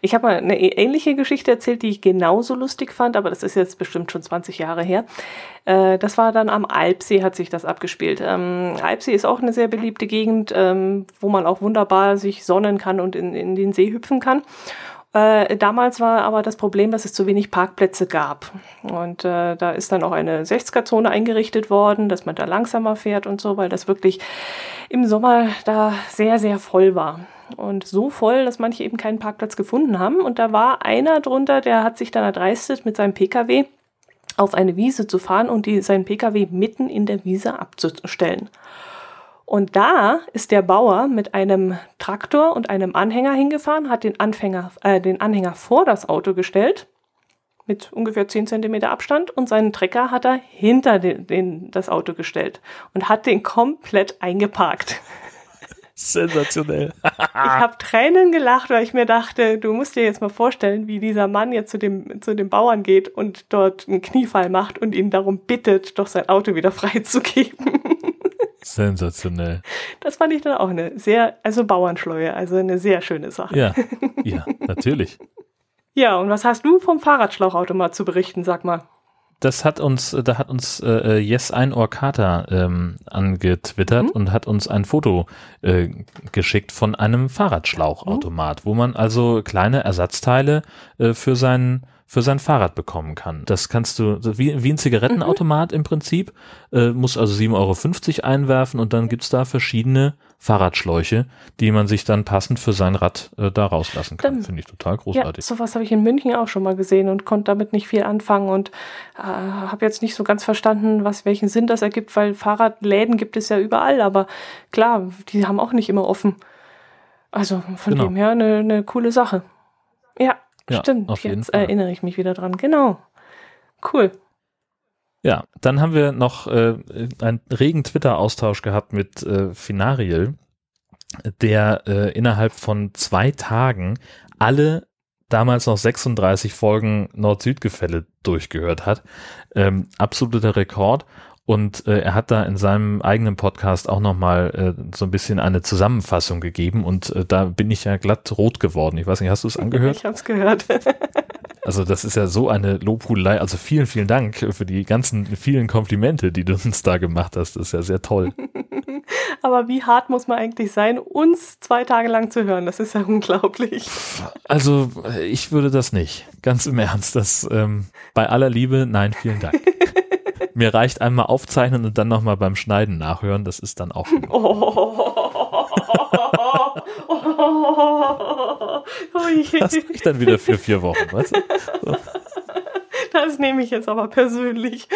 Ich habe mal eine ähnliche Geschichte erzählt, die ich genauso lustig fand, aber das ist jetzt bestimmt schon 20 Jahre her. Äh, das war dann am Alpsee, hat sich das abgespielt. Ähm, Alpsee ist auch eine sehr beliebte Gegend, ähm, wo man auch wunderbar sich sonnen kann und in, in den See hüpfen kann. Äh, damals war aber das Problem, dass es zu wenig Parkplätze gab. Und äh, da ist dann auch eine 60er-Zone eingerichtet worden, dass man da langsamer fährt und so, weil das wirklich im Sommer da sehr, sehr voll war. Und so voll, dass manche eben keinen Parkplatz gefunden haben. Und da war einer drunter, der hat sich dann erdreistet, mit seinem Pkw auf eine Wiese zu fahren und die, seinen Pkw mitten in der Wiese abzustellen. Und da ist der Bauer mit einem Traktor und einem Anhänger hingefahren, hat den, Anfänger, äh, den Anhänger vor das Auto gestellt, mit ungefähr 10 Zentimeter Abstand, und seinen Trecker hat er hinter den, den, das Auto gestellt und hat den komplett eingeparkt. Sensationell. ich habe Tränen gelacht, weil ich mir dachte, du musst dir jetzt mal vorstellen, wie dieser Mann jetzt zu dem, zu dem Bauern geht und dort einen Kniefall macht und ihn darum bittet, doch sein Auto wieder freizugeben. Sensationell. Das fand ich dann auch eine sehr, also Bauernschleue, also eine sehr schöne Sache. Ja, ja, natürlich. ja, und was hast du vom Fahrradschlauchautomat zu berichten, sag mal? Das hat uns, da hat uns äh, Yes Einohr Kater ähm, angetwittert mhm. und hat uns ein Foto äh, geschickt von einem Fahrradschlauchautomat, mhm. wo man also kleine Ersatzteile äh, für seinen für sein Fahrrad bekommen kann. Das kannst du, wie, wie ein Zigarettenautomat mhm. im Prinzip, äh, muss also 7,50 Euro einwerfen und dann gibt's da verschiedene Fahrradschläuche, die man sich dann passend für sein Rad äh, da rauslassen kann. Finde ich total großartig. Ja, sowas habe ich in München auch schon mal gesehen und konnte damit nicht viel anfangen und äh, habe jetzt nicht so ganz verstanden, was welchen Sinn das ergibt, weil Fahrradläden gibt es ja überall, aber klar, die haben auch nicht immer offen. Also von genau. dem her eine, eine coole Sache. Ja, ja, Stimmt, jetzt erinnere ich mich wieder dran. Genau. Cool. Ja, dann haben wir noch äh, einen regen Twitter-Austausch gehabt mit äh, Finariel, der äh, innerhalb von zwei Tagen alle damals noch 36 Folgen Nord-Süd-Gefälle durchgehört hat. Ähm, absoluter Rekord. Und äh, er hat da in seinem eigenen Podcast auch nochmal äh, so ein bisschen eine Zusammenfassung gegeben und äh, da bin ich ja glatt rot geworden. Ich weiß nicht, hast du es angehört? Ich habe es gehört. also das ist ja so eine Lobhudelei. Also vielen, vielen Dank für die ganzen vielen Komplimente, die du uns da gemacht hast. Das ist ja sehr toll. Aber wie hart muss man eigentlich sein, uns zwei Tage lang zu hören? Das ist ja unglaublich. Also ich würde das nicht. Ganz im Ernst. Das ähm, bei aller Liebe, nein, vielen Dank. Mir reicht einmal aufzeichnen und dann nochmal beim Schneiden nachhören. Das ist dann auch. das ich dann wieder für vier Wochen, weißt du? So. Das nehme ich jetzt aber persönlich.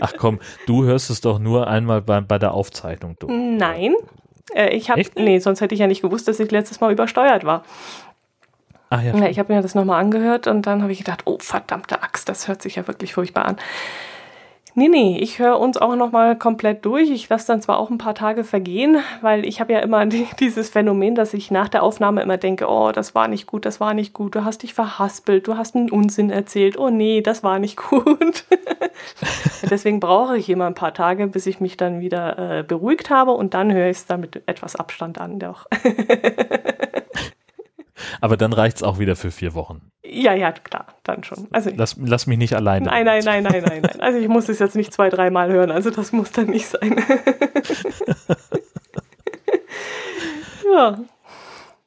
Ach komm, du hörst es doch nur einmal bei, bei der Aufzeichnung durch. Nein. Äh, ich habe, nee, sonst hätte ich ja nicht gewusst, dass ich letztes Mal übersteuert war. Ach ja. ja ich habe mir das nochmal angehört und dann habe ich gedacht, oh verdammte Axt, das hört sich ja wirklich furchtbar an. Nee, nee, ich höre uns auch nochmal komplett durch. Ich lasse dann zwar auch ein paar Tage vergehen, weil ich habe ja immer dieses Phänomen, dass ich nach der Aufnahme immer denke, oh, das war nicht gut, das war nicht gut, du hast dich verhaspelt, du hast einen Unsinn erzählt, oh nee, das war nicht gut. Deswegen brauche ich immer ein paar Tage, bis ich mich dann wieder äh, beruhigt habe und dann höre ich es dann mit etwas Abstand an. Doch. Aber dann reicht's auch wieder für vier Wochen. Ja, ja, klar, dann schon. Also lass, lass mich nicht alleine. Nein, nein, nein, nein, nein, nein. Also ich muss es jetzt nicht zwei, dreimal hören. Also das muss dann nicht sein. ja.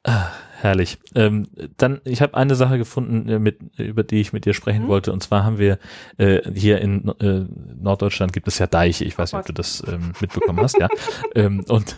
Ah, herrlich. Ähm, dann, ich habe eine Sache gefunden, äh, mit, über die ich mit dir sprechen mhm. wollte. Und zwar haben wir äh, hier in äh, Norddeutschland gibt es ja Deiche. Ich weiß nicht, ob du das ähm, mitbekommen hast, ja. ähm, und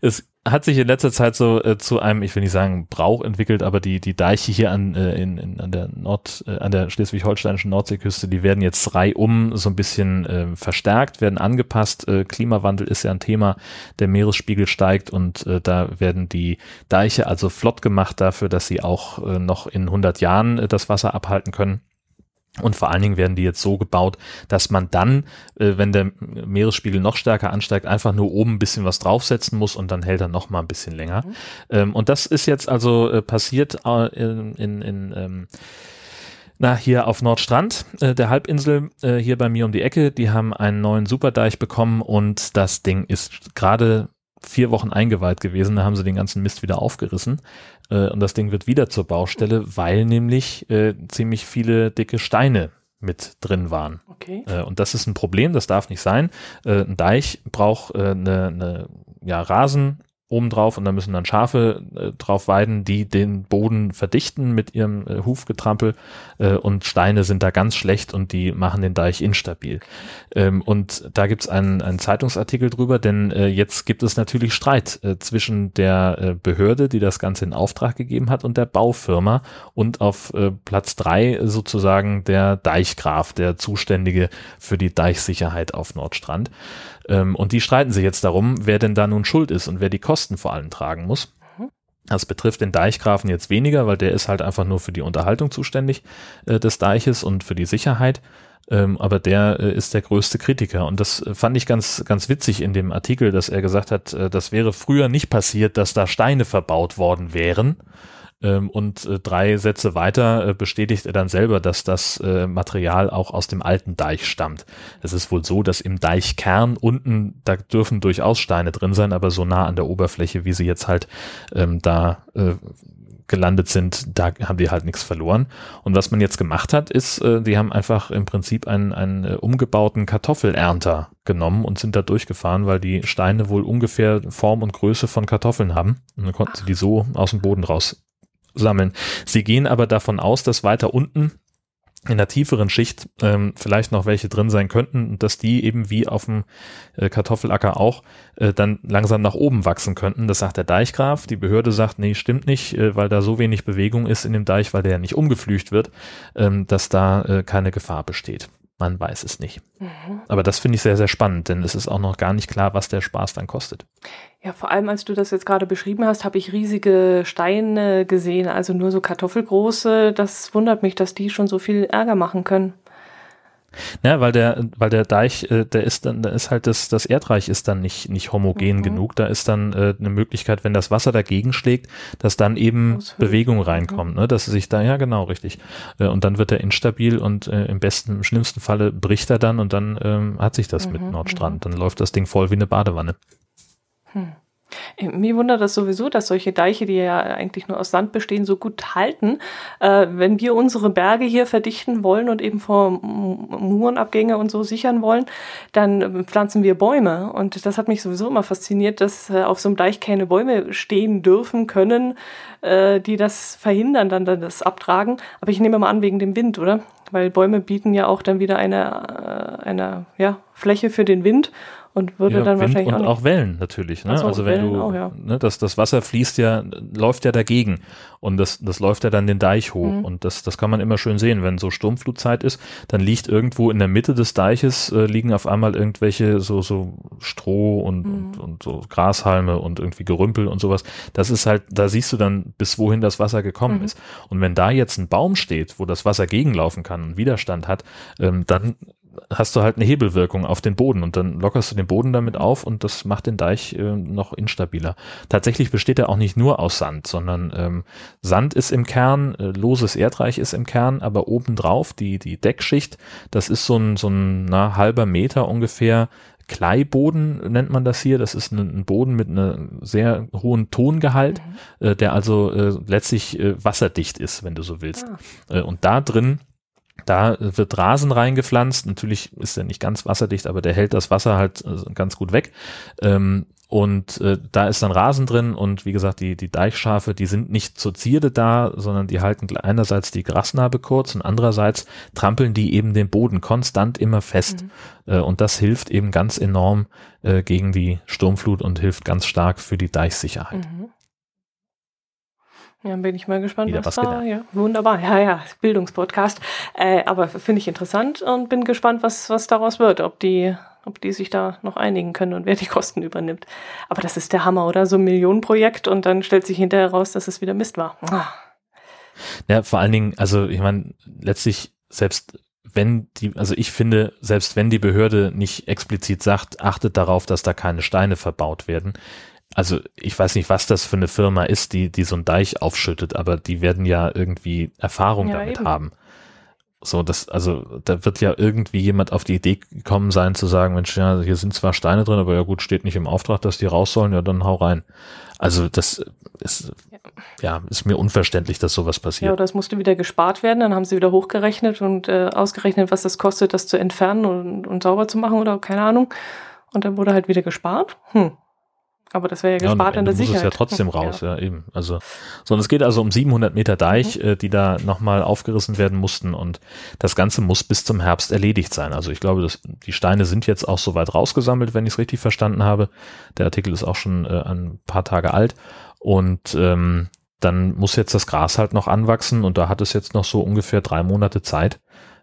es hat sich in letzter Zeit so äh, zu einem, ich will nicht sagen Brauch entwickelt, aber die die Deiche hier an äh, in, in, an der Nord äh, an der schleswig-holsteinischen Nordseeküste, die werden jetzt reihum so ein bisschen äh, verstärkt, werden angepasst. Äh, Klimawandel ist ja ein Thema, der Meeresspiegel steigt und äh, da werden die Deiche also flott gemacht dafür, dass sie auch äh, noch in 100 Jahren äh, das Wasser abhalten können. Und vor allen Dingen werden die jetzt so gebaut, dass man dann, äh, wenn der Meeresspiegel noch stärker ansteigt, einfach nur oben ein bisschen was draufsetzen muss und dann hält er noch mal ein bisschen länger. Mhm. Ähm, und das ist jetzt also äh, passiert äh, in, in, in ähm, na, hier auf Nordstrand äh, der Halbinsel, äh, hier bei mir um die Ecke, die haben einen neuen Superdeich bekommen und das Ding ist gerade vier Wochen eingeweiht gewesen, da haben sie den ganzen Mist wieder aufgerissen äh, und das Ding wird wieder zur Baustelle, weil nämlich äh, ziemlich viele dicke Steine mit drin waren. Okay. Äh, und das ist ein Problem, das darf nicht sein. Äh, ein Deich braucht äh, eine, eine ja, Rasen oben drauf und da müssen dann Schafe äh, drauf weiden, die den Boden verdichten mit ihrem äh, Hufgetrampel äh, und Steine sind da ganz schlecht und die machen den Deich instabil. Ähm, und da gibt's einen, einen Zeitungsartikel drüber, denn äh, jetzt gibt es natürlich Streit äh, zwischen der äh, Behörde, die das Ganze in Auftrag gegeben hat und der Baufirma und auf äh, Platz drei sozusagen der Deichgraf, der Zuständige für die Deichsicherheit auf Nordstrand. Ähm, und die streiten sich jetzt darum, wer denn da nun schuld ist und wer die Kosten vor allem tragen muss. Mhm. Das betrifft den Deichgrafen jetzt weniger, weil der ist halt einfach nur für die Unterhaltung zuständig äh, des Deiches und für die Sicherheit. Ähm, aber der äh, ist der größte Kritiker. Und das fand ich ganz, ganz witzig in dem Artikel, dass er gesagt hat, äh, das wäre früher nicht passiert, dass da Steine verbaut worden wären. Ähm, und äh, drei Sätze weiter äh, bestätigt er dann selber, dass das äh, Material auch aus dem alten Deich stammt. Es ist wohl so, dass im Deichkern unten, da dürfen durchaus Steine drin sein, aber so nah an der Oberfläche, wie sie jetzt halt ähm, da äh, gelandet sind, da haben die halt nichts verloren. Und was man jetzt gemacht hat, ist, äh, die haben einfach im Prinzip einen, einen äh, umgebauten Kartoffelernter genommen und sind da durchgefahren, weil die Steine wohl ungefähr Form und Größe von Kartoffeln haben. Und dann konnten sie die so aus dem Boden raus sammeln. Sie gehen aber davon aus, dass weiter unten in der tieferen Schicht ähm, vielleicht noch welche drin sein könnten und dass die eben wie auf dem äh, Kartoffelacker auch äh, dann langsam nach oben wachsen könnten. Das sagt der Deichgraf. Die Behörde sagt, nee, stimmt nicht, äh, weil da so wenig Bewegung ist in dem Deich, weil der ja nicht umgeflücht wird, ähm, dass da äh, keine Gefahr besteht. Man weiß es nicht. Mhm. Aber das finde ich sehr, sehr spannend, denn es ist auch noch gar nicht klar, was der Spaß dann kostet. Ja, vor allem, als du das jetzt gerade beschrieben hast, habe ich riesige Steine gesehen, also nur so kartoffelgroße. Das wundert mich, dass die schon so viel Ärger machen können. Ja, weil der, weil der Deich, äh, der ist dann, da ist halt das, das Erdreich ist dann nicht, nicht homogen mhm. genug. Da ist dann äh, eine Möglichkeit, wenn das Wasser dagegen schlägt, dass dann eben Bewegung reinkommt, mhm. ne? dass sich da, ja genau, richtig. Äh, und dann wird er instabil und äh, im besten, im schlimmsten Falle bricht er dann und dann ähm, hat sich das mhm. mit Nordstrand. Mhm. Dann läuft das Ding voll wie eine Badewanne. Hm. Äh, mir wundert das sowieso, dass solche Deiche, die ja eigentlich nur aus Sand bestehen, so gut halten. Äh, wenn wir unsere Berge hier verdichten wollen und eben vor Murenabgänge und so sichern wollen, dann pflanzen wir Bäume. Und das hat mich sowieso immer fasziniert, dass äh, auf so einem Deich keine Bäume stehen dürfen können, äh, die das verhindern, dann, dann das Abtragen. Aber ich nehme mal an, wegen dem Wind, oder? Weil Bäume bieten ja auch dann wieder eine, äh, eine ja, Fläche für den Wind und würde ja, dann Wind wahrscheinlich und auch, auch Wellen natürlich. Ne? So, also wenn Wellen du, auch, ja. ne, das, das Wasser fließt ja, läuft ja dagegen und das, das läuft ja dann den Deich hoch mhm. und das, das kann man immer schön sehen. Wenn so Sturmflutzeit ist, dann liegt irgendwo in der Mitte des Deiches äh, liegen auf einmal irgendwelche so so Stroh und, mhm. und, und so Grashalme und irgendwie Gerümpel und sowas. Das ist halt, da siehst du dann, bis wohin das Wasser gekommen mhm. ist. Und wenn da jetzt ein Baum steht, wo das Wasser gegenlaufen kann und Widerstand hat, ähm, dann hast du halt eine Hebelwirkung auf den Boden und dann lockerst du den Boden damit auf und das macht den Deich äh, noch instabiler. Tatsächlich besteht er auch nicht nur aus Sand, sondern ähm, Sand ist im Kern, äh, loses Erdreich ist im Kern, aber obendrauf die, die Deckschicht, das ist so ein, so ein na, halber Meter ungefähr Kleiboden nennt man das hier. Das ist ein, Boden mit einem sehr hohen Tongehalt, mhm. äh, der also äh, letztlich äh, wasserdicht ist, wenn du so willst. Ah. Äh, und da drin da wird Rasen reingepflanzt. Natürlich ist er nicht ganz wasserdicht, aber der hält das Wasser halt äh, ganz gut weg. Ähm, und äh, da ist dann Rasen drin und wie gesagt, die, die Deichschafe, die sind nicht zur Zierde da, sondern die halten einerseits die Grasnarbe kurz und andererseits trampeln die eben den Boden konstant immer fest. Mhm. Äh, und das hilft eben ganz enorm äh, gegen die Sturmflut und hilft ganz stark für die Deichsicherheit. Mhm. Ja, bin ich mal gespannt, Wieder was, was da. Ja, wunderbar. Ja, ja, Bildungspodcast. Äh, aber finde ich interessant und bin gespannt, was, was daraus wird, ob die, ob die sich da noch einigen können und wer die Kosten übernimmt. Aber das ist der Hammer, oder? So ein Millionenprojekt und dann stellt sich hinterher raus, dass es wieder Mist war. Ah. Ja, vor allen Dingen, also ich meine, letztlich selbst wenn die, also ich finde, selbst wenn die Behörde nicht explizit sagt, achtet darauf, dass da keine Steine verbaut werden, also ich weiß nicht, was das für eine Firma ist, die, die so einen Deich aufschüttet, aber die werden ja irgendwie Erfahrung ja, damit eben. haben. So, das, also da wird ja irgendwie jemand auf die Idee gekommen sein zu sagen, Mensch, ja, hier sind zwar Steine drin, aber ja gut, steht nicht im Auftrag, dass die raus sollen, ja, dann hau rein. Also das ist, ja, ja ist mir unverständlich, dass sowas passiert. Ja, oder es musste wieder gespart werden, dann haben sie wieder hochgerechnet und äh, ausgerechnet, was das kostet, das zu entfernen und, und sauber zu machen oder keine Ahnung. Und dann wurde halt wieder gespart. Hm, aber das wäre ja gespart ja, an der Sicherheit. muss es ja trotzdem raus, ja. ja, eben. Also, sondern es geht also um 700 Meter Deich, mhm. äh, die da nochmal aufgerissen werden mussten und das Ganze muss bis zum Herbst erledigt sein. Also ich glaube, dass die Steine sind jetzt auch soweit rausgesammelt, wenn ich es richtig verstanden habe. Der Artikel ist auch schon äh, ein paar Tage alt und ähm, dann muss jetzt das Gras halt noch anwachsen und da hat es jetzt noch so ungefähr drei Monate Zeit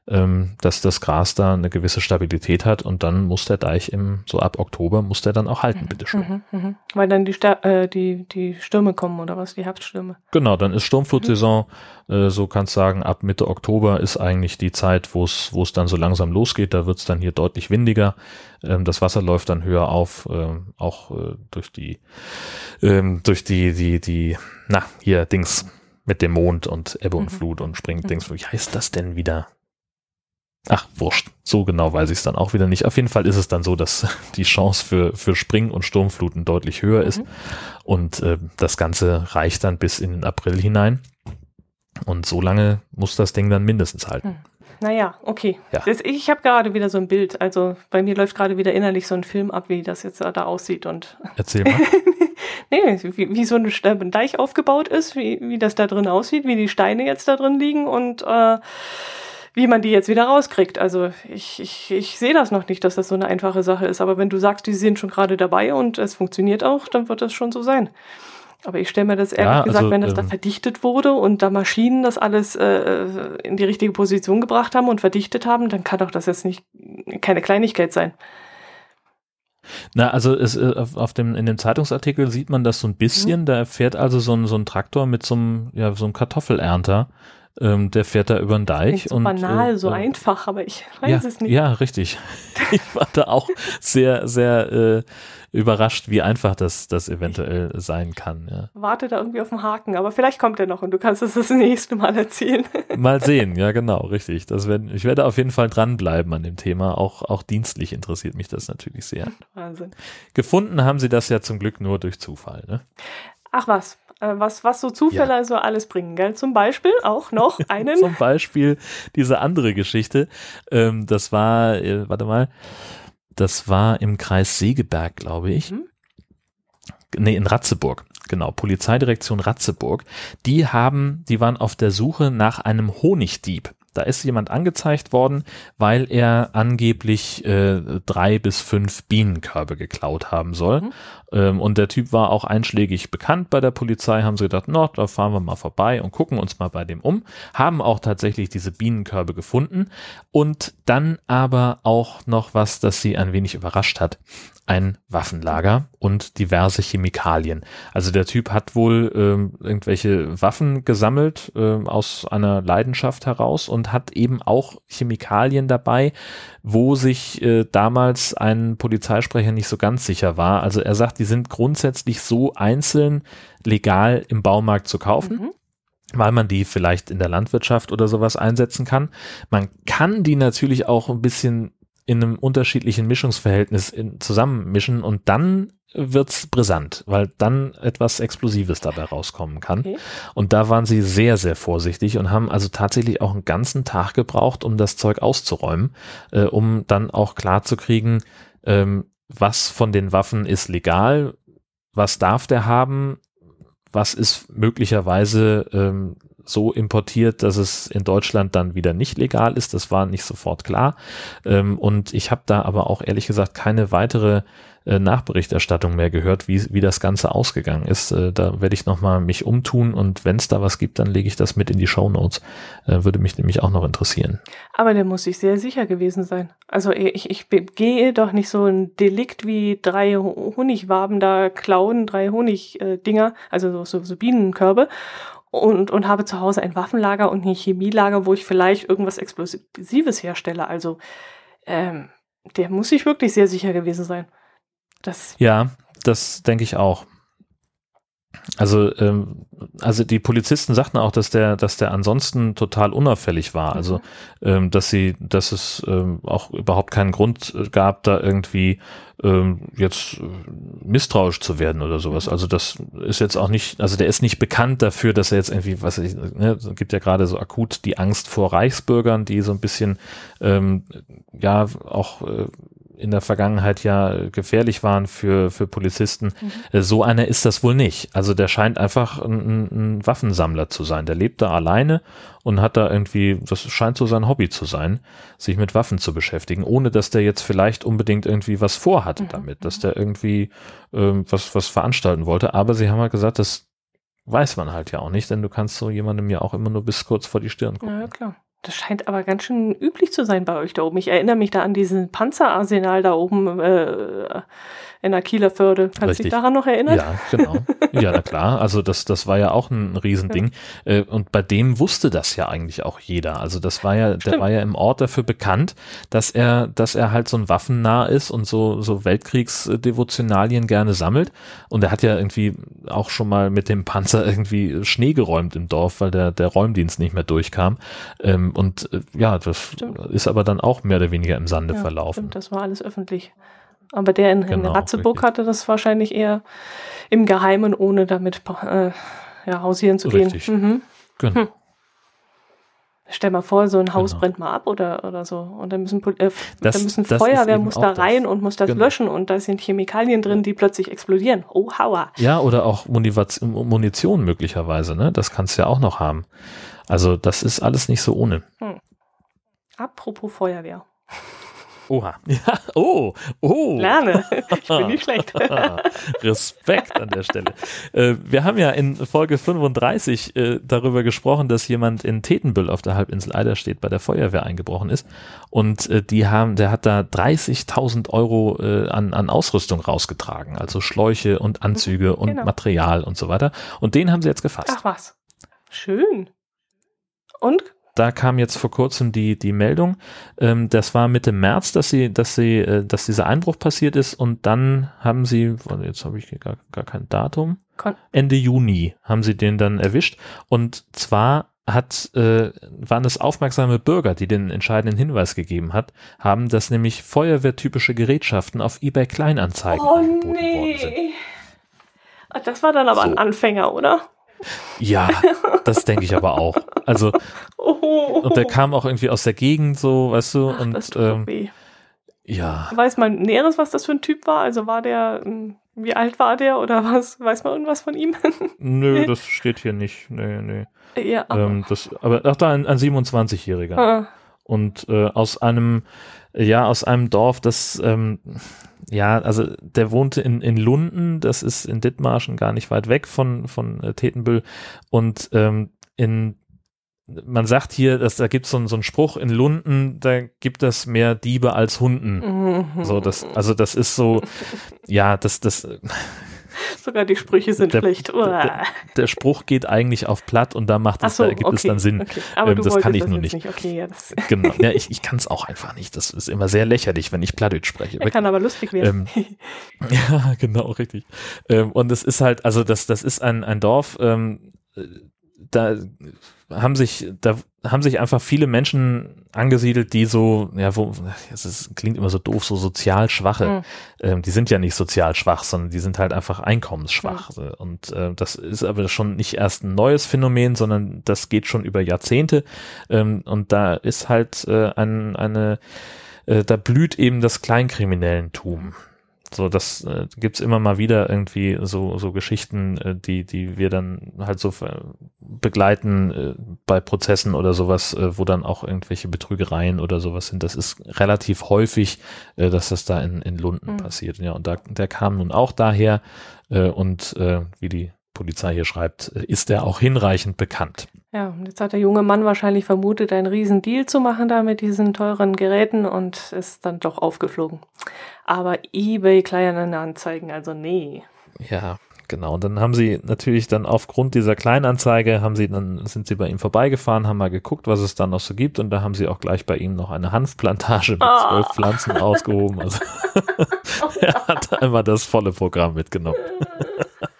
ähm, dass das Gras da eine gewisse Stabilität hat und dann muss der Deich im, so ab Oktober muss der dann auch halten, mhm. bitteschön. Mhm, mh. Weil dann die, Ster äh, die, die Stürme kommen oder was, die Herbststürme. Genau, dann ist Sturmflutsaison, mhm. äh, so kannst sagen, ab Mitte Oktober ist eigentlich die Zeit, wo es wo es dann so langsam losgeht, da wird es dann hier deutlich windiger, ähm, das Wasser läuft dann höher auf, äh, auch äh, durch die, ähm, durch die, die, die, na, hier Dings mit dem Mond und Ebbe und mhm. Flut und springt mhm. Dings, wie heißt das denn wieder? Ach, wurscht. So genau weiß ich es dann auch wieder nicht. Auf jeden Fall ist es dann so, dass die Chance für, für Spring- und Sturmfluten deutlich höher mhm. ist. Und äh, das Ganze reicht dann bis in den April hinein. Und so lange muss das Ding dann mindestens halten. Mhm. Naja, okay. Ja. Das, ich habe gerade wieder so ein Bild. Also bei mir läuft gerade wieder innerlich so ein Film ab, wie das jetzt da aussieht. Und Erzähl mal. nee, wie, wie so ein Deich aufgebaut ist, wie, wie das da drin aussieht, wie die Steine jetzt da drin liegen und äh, wie man die jetzt wieder rauskriegt. Also ich, ich, ich sehe das noch nicht, dass das so eine einfache Sache ist. Aber wenn du sagst, die sind schon gerade dabei und es funktioniert auch, dann wird das schon so sein. Aber ich stelle mir das ehrlich ja, gesagt, also, wenn das ähm, da verdichtet wurde und da Maschinen das alles äh, in die richtige Position gebracht haben und verdichtet haben, dann kann doch das jetzt nicht keine Kleinigkeit sein. Na, also es, äh, auf dem, in dem Zeitungsartikel sieht man das so ein bisschen. Mhm. Da fährt also so ein, so ein Traktor mit so einem, ja, so einem Kartoffelernter. Ähm, der fährt da über den Deich. So und, banal, äh, so äh, einfach, aber ich weiß ja, es nicht. Ja, richtig. ich war da auch sehr, sehr äh, überrascht, wie einfach das, das eventuell sein kann. Ja. Warte da irgendwie auf den Haken, aber vielleicht kommt er noch und du kannst es das nächste Mal erzählen. mal sehen, ja genau, richtig. Das werden, ich werde auf jeden Fall dranbleiben an dem Thema. Auch, auch dienstlich interessiert mich das natürlich sehr. Wahnsinn. Gefunden haben sie das ja zum Glück nur durch Zufall. Ne? Ach was, was, was so Zufälle ja. so alles bringen, gell? Zum Beispiel auch noch einen. Zum Beispiel diese andere Geschichte. Ähm, das war, äh, warte mal, das war im Kreis Segeberg, glaube ich. Mhm. Nee, in Ratzeburg. Genau, Polizeidirektion Ratzeburg. Die haben, die waren auf der Suche nach einem Honigdieb. Da ist jemand angezeigt worden, weil er angeblich äh, drei bis fünf Bienenkörbe geklaut haben soll. Mhm. Ähm, und der Typ war auch einschlägig bekannt bei der Polizei, haben sie gedacht, no, da fahren wir mal vorbei und gucken uns mal bei dem um. Haben auch tatsächlich diese Bienenkörbe gefunden. Und dann aber auch noch was, das sie ein wenig überrascht hat ein Waffenlager und diverse Chemikalien. Also der Typ hat wohl ähm, irgendwelche Waffen gesammelt ähm, aus einer Leidenschaft heraus und hat eben auch Chemikalien dabei, wo sich äh, damals ein Polizeisprecher nicht so ganz sicher war. Also er sagt, die sind grundsätzlich so einzeln legal im Baumarkt zu kaufen. Mhm weil man die vielleicht in der Landwirtschaft oder sowas einsetzen kann. Man kann die natürlich auch ein bisschen in einem unterschiedlichen Mischungsverhältnis in, zusammenmischen und dann wird's brisant, weil dann etwas Explosives dabei rauskommen kann. Okay. Und da waren sie sehr, sehr vorsichtig und haben also tatsächlich auch einen ganzen Tag gebraucht, um das Zeug auszuräumen, äh, um dann auch klar zu kriegen, ähm, was von den Waffen ist legal, was darf der haben, was ist möglicherweise ähm, so importiert, dass es in Deutschland dann wieder nicht legal ist. Das war nicht sofort klar. Ähm, und ich habe da aber auch ehrlich gesagt keine weitere äh, Nachberichterstattung mehr gehört, wie, wie das Ganze ausgegangen ist. Äh, da werde ich nochmal mich umtun und wenn es da was gibt, dann lege ich das mit in die Show Notes. Äh, würde mich nämlich auch noch interessieren. Aber der muss sich sehr sicher gewesen sein. Also ich, ich gehe doch nicht so ein Delikt wie drei Honigwaben da klauen, drei Honigdinger, also so, so Bienenkörbe und, und habe zu Hause ein Waffenlager und ein Chemielager, wo ich vielleicht irgendwas Explosives herstelle. Also ähm, der muss sich wirklich sehr sicher gewesen sein. Das ja, das denke ich auch. Also, ähm, also die Polizisten sagten auch, dass der, dass der ansonsten total unauffällig war. Also, mhm. ähm, dass sie, dass es ähm, auch überhaupt keinen Grund gab, da irgendwie ähm, jetzt misstrauisch zu werden oder sowas. Mhm. Also das ist jetzt auch nicht, also der ist nicht bekannt dafür, dass er jetzt irgendwie, was ich, ne, gibt ja gerade so akut die Angst vor Reichsbürgern, die so ein bisschen ähm, ja auch äh, in der Vergangenheit ja gefährlich waren für, für Polizisten. Mhm. Äh, so einer ist das wohl nicht. Also der scheint einfach ein, ein, Waffensammler zu sein. Der lebt da alleine und hat da irgendwie, das scheint so sein Hobby zu sein, sich mit Waffen zu beschäftigen, ohne dass der jetzt vielleicht unbedingt irgendwie was vorhatte mhm. damit, dass der irgendwie ähm, was, was veranstalten wollte. Aber sie haben halt gesagt, das weiß man halt ja auch nicht, denn du kannst so jemandem ja auch immer nur bis kurz vor die Stirn gucken. Ja, klar. Das scheint aber ganz schön üblich zu sein bei euch da oben. Ich erinnere mich da an diesen Panzerarsenal da oben äh, in der Kieler Förde. Kannst du dich daran noch erinnern? Ja, genau. Ja, na klar. Also das, das war ja auch ein Riesending. Ja. Äh, und bei dem wusste das ja eigentlich auch jeder. Also das war ja, Stimmt. der war ja im Ort dafür bekannt, dass er, dass er halt so ein Waffennah ist und so, so Weltkriegsdevotionalien gerne sammelt. Und er hat ja irgendwie auch schon mal mit dem Panzer irgendwie Schnee geräumt im Dorf, weil der, der Räumdienst nicht mehr durchkam. Ähm, und äh, ja, das stimmt. ist aber dann auch mehr oder weniger im Sande ja, verlaufen. Stimmt, das war alles öffentlich. Aber der in, genau, in Ratzeburg richtig. hatte das wahrscheinlich eher im Geheimen, ohne damit äh, ja, hausieren zu richtig. gehen. Mhm. Genau. Hm. Stell mal vor, so ein Haus genau. brennt mal ab oder, oder so. Und dann müssen, äh, das, dann müssen Feuerwehr muss da rein das. und muss das genau. löschen und da sind Chemikalien drin, die plötzlich explodieren. Oh, hauer. Ja, oder auch Munition möglicherweise, ne? Das kannst du ja auch noch haben. Also das ist alles nicht so ohne. Hm. Apropos Feuerwehr. Oha. Ja, oh, oh. Lerne. Ich bin nicht schlecht. Respekt an der Stelle. Äh, wir haben ja in Folge 35 äh, darüber gesprochen, dass jemand in Tetenbüll auf der Halbinsel Eiderstedt bei der Feuerwehr eingebrochen ist. Und äh, die haben, der hat da 30.000 Euro äh, an, an Ausrüstung rausgetragen. Also Schläuche und Anzüge und genau. Material und so weiter. Und den haben sie jetzt gefasst. Ach was. Schön. Und da kam jetzt vor kurzem die, die Meldung, ähm, das war Mitte März, dass sie, dass sie, äh, dass dieser Einbruch passiert ist und dann haben sie, jetzt habe ich gar, gar kein Datum, Kon Ende Juni haben sie den dann erwischt und zwar hat, äh, waren es aufmerksame Bürger, die den entscheidenden Hinweis gegeben hat, haben, dass nämlich feuerwehrtypische Gerätschaften auf eBay Kleinanzeigen oh, angeboten nee. worden sind. Das war dann aber so. ein Anfänger, oder? Ja, das denke ich aber auch. Also, oh. und der kam auch irgendwie aus der Gegend, so, weißt du, Ach, und das tut ähm, weh. ja. Weiß man Näheres, was das für ein Typ war? Also war der, hm, wie alt war der oder was? Weiß man irgendwas von ihm? Nö, das steht hier nicht. Nee, nee. Ja, aber. Ähm, das, aber ach, da ein, ein 27-Jähriger. Ah. Und äh, aus einem, ja, aus einem Dorf, das, ähm, ja, also der wohnte in, in Lunden, das ist in Dithmarschen gar nicht weit weg von, von äh, Tetenbüll. Und ähm, in man sagt hier, dass da gibt so es so einen Spruch in Lunden, da gibt es mehr Diebe als Hunden. Mhm. So, das, also das ist so, ja, das, das, Sogar die Sprüche sind der, Pflicht. Der, der, Spruch geht eigentlich auf platt und da macht es, so, da gibt okay, es dann Sinn. Okay. Aber ähm, das kann ich das nur nicht. nicht. Okay, ja, genau. Ja, ich, ich kann es auch einfach nicht. Das ist immer sehr lächerlich, wenn ich Plattdeutsch spreche. Er kann aber lustig werden. Ähm, ja, genau, richtig. Ähm, und es ist halt, also das, das ist ein, ein Dorf, ähm, da haben sich, da haben sich einfach viele Menschen angesiedelt, die so, ja, wo, es ist, klingt immer so doof, so sozial schwache. Mhm. Ähm, die sind ja nicht sozial schwach, sondern die sind halt einfach einkommensschwach. Mhm. Und äh, das ist aber schon nicht erst ein neues Phänomen, sondern das geht schon über Jahrzehnte. Ähm, und da ist halt äh, ein, eine, äh, da blüht eben das Kleinkriminellentum. So, das äh, gibt's immer mal wieder irgendwie so so Geschichten, äh, die die wir dann halt so begleiten äh, bei Prozessen oder sowas, äh, wo dann auch irgendwelche Betrügereien oder sowas sind. Das ist relativ häufig, äh, dass das da in in Lunden mhm. passiert. Ja, und da der kam nun auch daher äh, und äh, wie die Polizei hier schreibt, ist er auch hinreichend bekannt. Ja, und jetzt hat der junge Mann wahrscheinlich vermutet, einen riesen Deal zu machen da mit diesen teuren Geräten und ist dann doch aufgeflogen. Aber eBay Kleinanzeigen, also nee. Ja, genau. Und dann haben sie natürlich dann aufgrund dieser Kleinanzeige haben sie dann sind sie bei ihm vorbeigefahren, haben mal geguckt, was es dann noch so gibt und da haben sie auch gleich bei ihm noch eine Hanfplantage mit oh. zwölf Pflanzen ausgehoben. Also er hat einmal das volle Programm mitgenommen.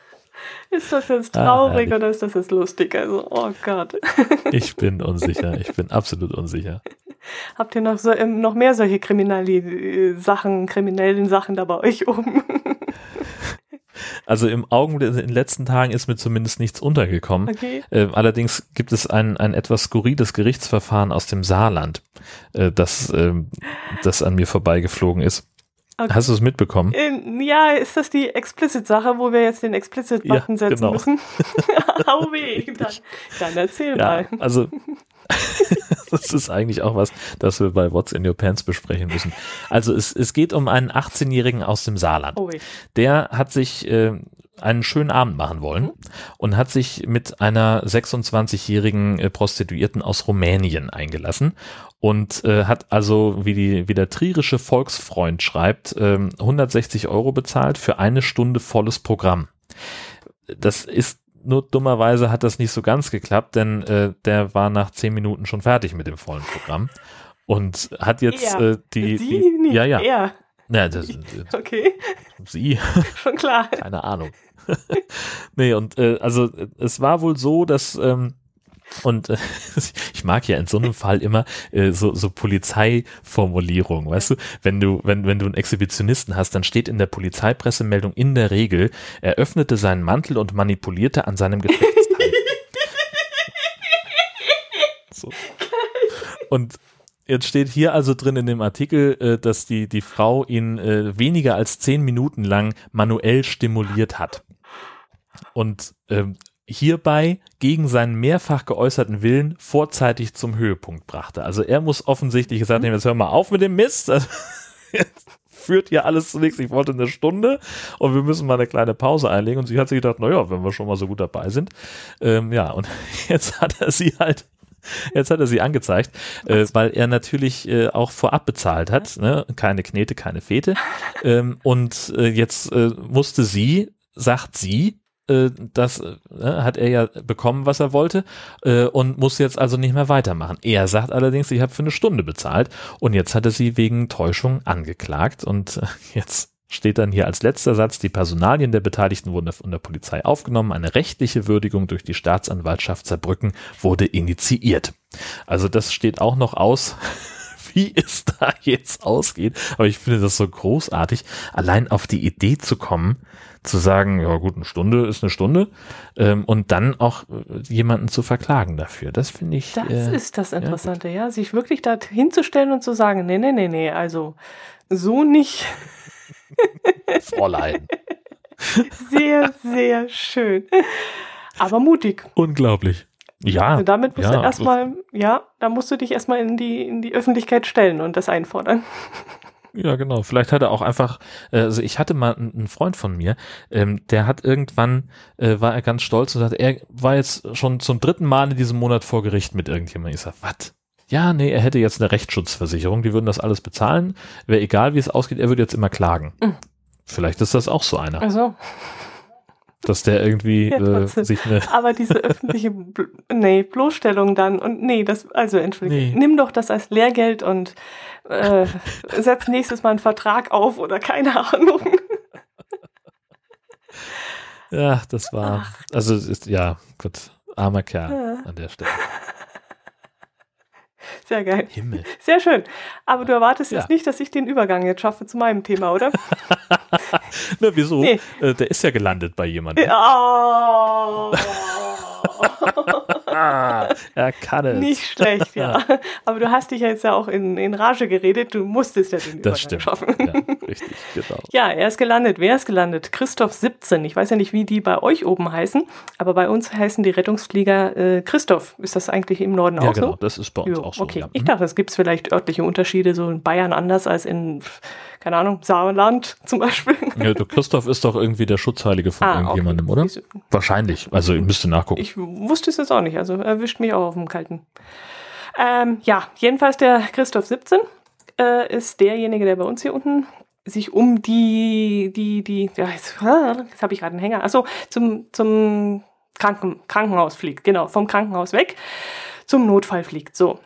Ist das jetzt ah, traurig ah, oder ist das jetzt lustig? Also, oh Gott. ich bin unsicher. Ich bin absolut unsicher. Habt ihr noch, so, ähm, noch mehr solche kriminelle Sachen, kriminellen Sachen da bei euch oben? Also im Augenblick, in den letzten Tagen ist mir zumindest nichts untergekommen. Okay. Äh, allerdings gibt es ein, ein etwas skurriles Gerichtsverfahren aus dem Saarland, äh, das, äh, das an mir vorbeigeflogen ist. Okay. Hast du es mitbekommen? Ähm, ja, ist das die Explicit-Sache, wo wir jetzt den Explicit-Button ja, setzen genau. müssen? Au weh, dann, dann erzähl ja, mal. Also, das ist eigentlich auch was, das wir bei What's in Your Pants besprechen müssen. Also es, es geht um einen 18-Jährigen aus dem Saarland. Oh Der hat sich äh, einen schönen Abend machen wollen mhm. und hat sich mit einer 26-jährigen äh, Prostituierten aus Rumänien eingelassen und äh, hat also, wie, die, wie der trierische Volksfreund schreibt, äh, 160 Euro bezahlt für eine Stunde volles Programm. Das ist nur dummerweise hat das nicht so ganz geklappt, denn äh, der war nach zehn Minuten schon fertig mit dem vollen Programm und hat jetzt äh, die, die nicht ja ja. Ja, das, okay. Sie. Schon klar. Keine Ahnung. nee, und äh, also es war wohl so, dass ähm, und äh, ich mag ja in so einem Fall immer äh, so, so Polizeiformulierungen, weißt du? Wenn du, wenn, wenn du einen Exhibitionisten hast, dann steht in der Polizeipressemeldung in der Regel, er öffnete seinen Mantel und manipulierte an seinem Geschlechtsteil. so. Und Jetzt steht hier also drin in dem Artikel, äh, dass die, die Frau ihn äh, weniger als zehn Minuten lang manuell stimuliert hat. Und ähm, hierbei gegen seinen mehrfach geäußerten Willen vorzeitig zum Höhepunkt brachte. Also er muss offensichtlich gesagt haben, jetzt hör mal auf mit dem Mist. Also, führt hier alles zunächst, ich wollte eine Stunde und wir müssen mal eine kleine Pause einlegen. Und sie hat sich gedacht, naja, wenn wir schon mal so gut dabei sind. Ähm, ja, und jetzt hat er sie halt Jetzt hat er sie angezeigt, äh, weil er natürlich äh, auch vorab bezahlt hat. Ne? Keine Knete, keine Fete. Ähm, und äh, jetzt äh, musste sie, sagt sie, äh, das äh, hat er ja bekommen, was er wollte und muss jetzt also nicht mehr weitermachen. Er sagt allerdings, ich habe für eine Stunde bezahlt und jetzt hat er sie wegen Täuschung angeklagt und jetzt steht dann hier als letzter Satz, die Personalien der Beteiligten wurden von der Polizei aufgenommen, eine rechtliche Würdigung durch die Staatsanwaltschaft Saarbrücken wurde initiiert. Also das steht auch noch aus, wie es da jetzt ausgeht. Aber ich finde das so großartig, allein auf die Idee zu kommen, zu sagen, ja gut, eine Stunde ist eine Stunde ähm, und dann auch äh, jemanden zu verklagen dafür. Das finde ich. Das äh, ist das Interessante, ja, ja, sich wirklich da hinzustellen und zu sagen, nee, nee, nee, nee, also so nicht. Fräulein. Sehr, sehr schön. Aber mutig. Unglaublich. Ja. Also damit musst ja, du erstmal, ja, da musst du dich erstmal in die, in die Öffentlichkeit stellen und das einfordern. Ja, genau. Vielleicht hat er auch einfach, äh, also ich hatte mal einen Freund von mir, ähm, der hat irgendwann, äh, war er ganz stolz und sagte, er war jetzt schon zum dritten Mal in diesem Monat vor Gericht mit irgendjemandem. Ich sag, was? Ja, nee, er hätte jetzt eine Rechtsschutzversicherung, die würden das alles bezahlen. Wäre egal, wie es ausgeht, er würde jetzt immer klagen. Mhm. Vielleicht ist das auch so einer. Also dass der irgendwie ja, äh, sich eine. Aber diese öffentliche, nee, Bloßstellung dann und nee, das, also entschuldige, nee. nimm doch das als Lehrgeld und äh, setz nächstes Mal einen Vertrag auf oder keine Ahnung. Ja, das war, Ach. also ist, ja, gut, armer Kerl ja. an der Stelle. Sehr geil. Himmel. Sehr schön. Aber du erwartest ja. jetzt nicht, dass ich den Übergang jetzt schaffe zu meinem Thema, oder? Na, wieso? Nee. Äh, der ist ja gelandet bei jemandem. Oh. er kann es. Nicht schlecht, ja. Aber du hast dich ja jetzt ja auch in, in Rage geredet. Du musstest ja den das Übergang stimmt. schaffen. Ja, richtig, genau. Ja, er ist gelandet. Wer ist gelandet? Christoph 17. Ich weiß ja nicht, wie die bei euch oben heißen, aber bei uns heißen die Rettungsflieger äh, Christoph. Ist das eigentlich im Norden ja, auch genau. so? das ist bei uns jo, auch so. Okay, ja. ich dachte, es gibt vielleicht örtliche Unterschiede, so in Bayern anders als in keine Ahnung, Sauerland zum Beispiel. Ja, der Christoph ist doch irgendwie der Schutzheilige von ah, irgendjemandem, okay. oder? Wahrscheinlich. Also ich müsste nachgucken. Ich wusste es jetzt auch nicht, also erwischt mich auch auf dem Kalten. Ähm, ja, jedenfalls der Christoph 17 äh, ist derjenige, der bei uns hier unten sich um die, die, die, ja, jetzt, jetzt habe ich gerade einen Hänger, also zum, zum Kranken, Krankenhaus fliegt, genau, vom Krankenhaus weg zum Notfall fliegt. So,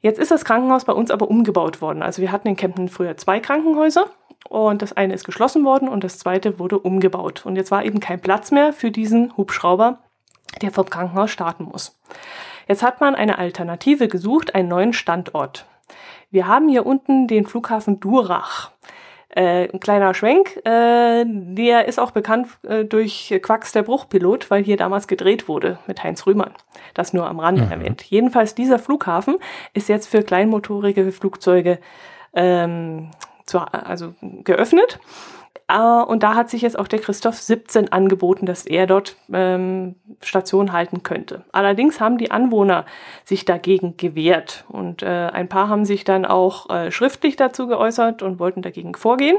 Jetzt ist das Krankenhaus bei uns aber umgebaut worden. Also wir hatten in Kempten früher zwei Krankenhäuser und das eine ist geschlossen worden und das zweite wurde umgebaut. Und jetzt war eben kein Platz mehr für diesen Hubschrauber, der vom Krankenhaus starten muss. Jetzt hat man eine Alternative gesucht, einen neuen Standort. Wir haben hier unten den Flughafen Durach. Äh, ein kleiner Schwenk, äh, der ist auch bekannt äh, durch Quacks der Bruchpilot, weil hier damals gedreht wurde mit Heinz Rühmann. Das nur am Rande mhm. erwähnt. Jedenfalls dieser Flughafen ist jetzt für kleinmotorige Flugzeuge ähm, zu, also geöffnet Uh, und da hat sich jetzt auch der Christoph 17 angeboten, dass er dort ähm, Station halten könnte. Allerdings haben die Anwohner sich dagegen gewehrt und äh, ein paar haben sich dann auch äh, schriftlich dazu geäußert und wollten dagegen vorgehen,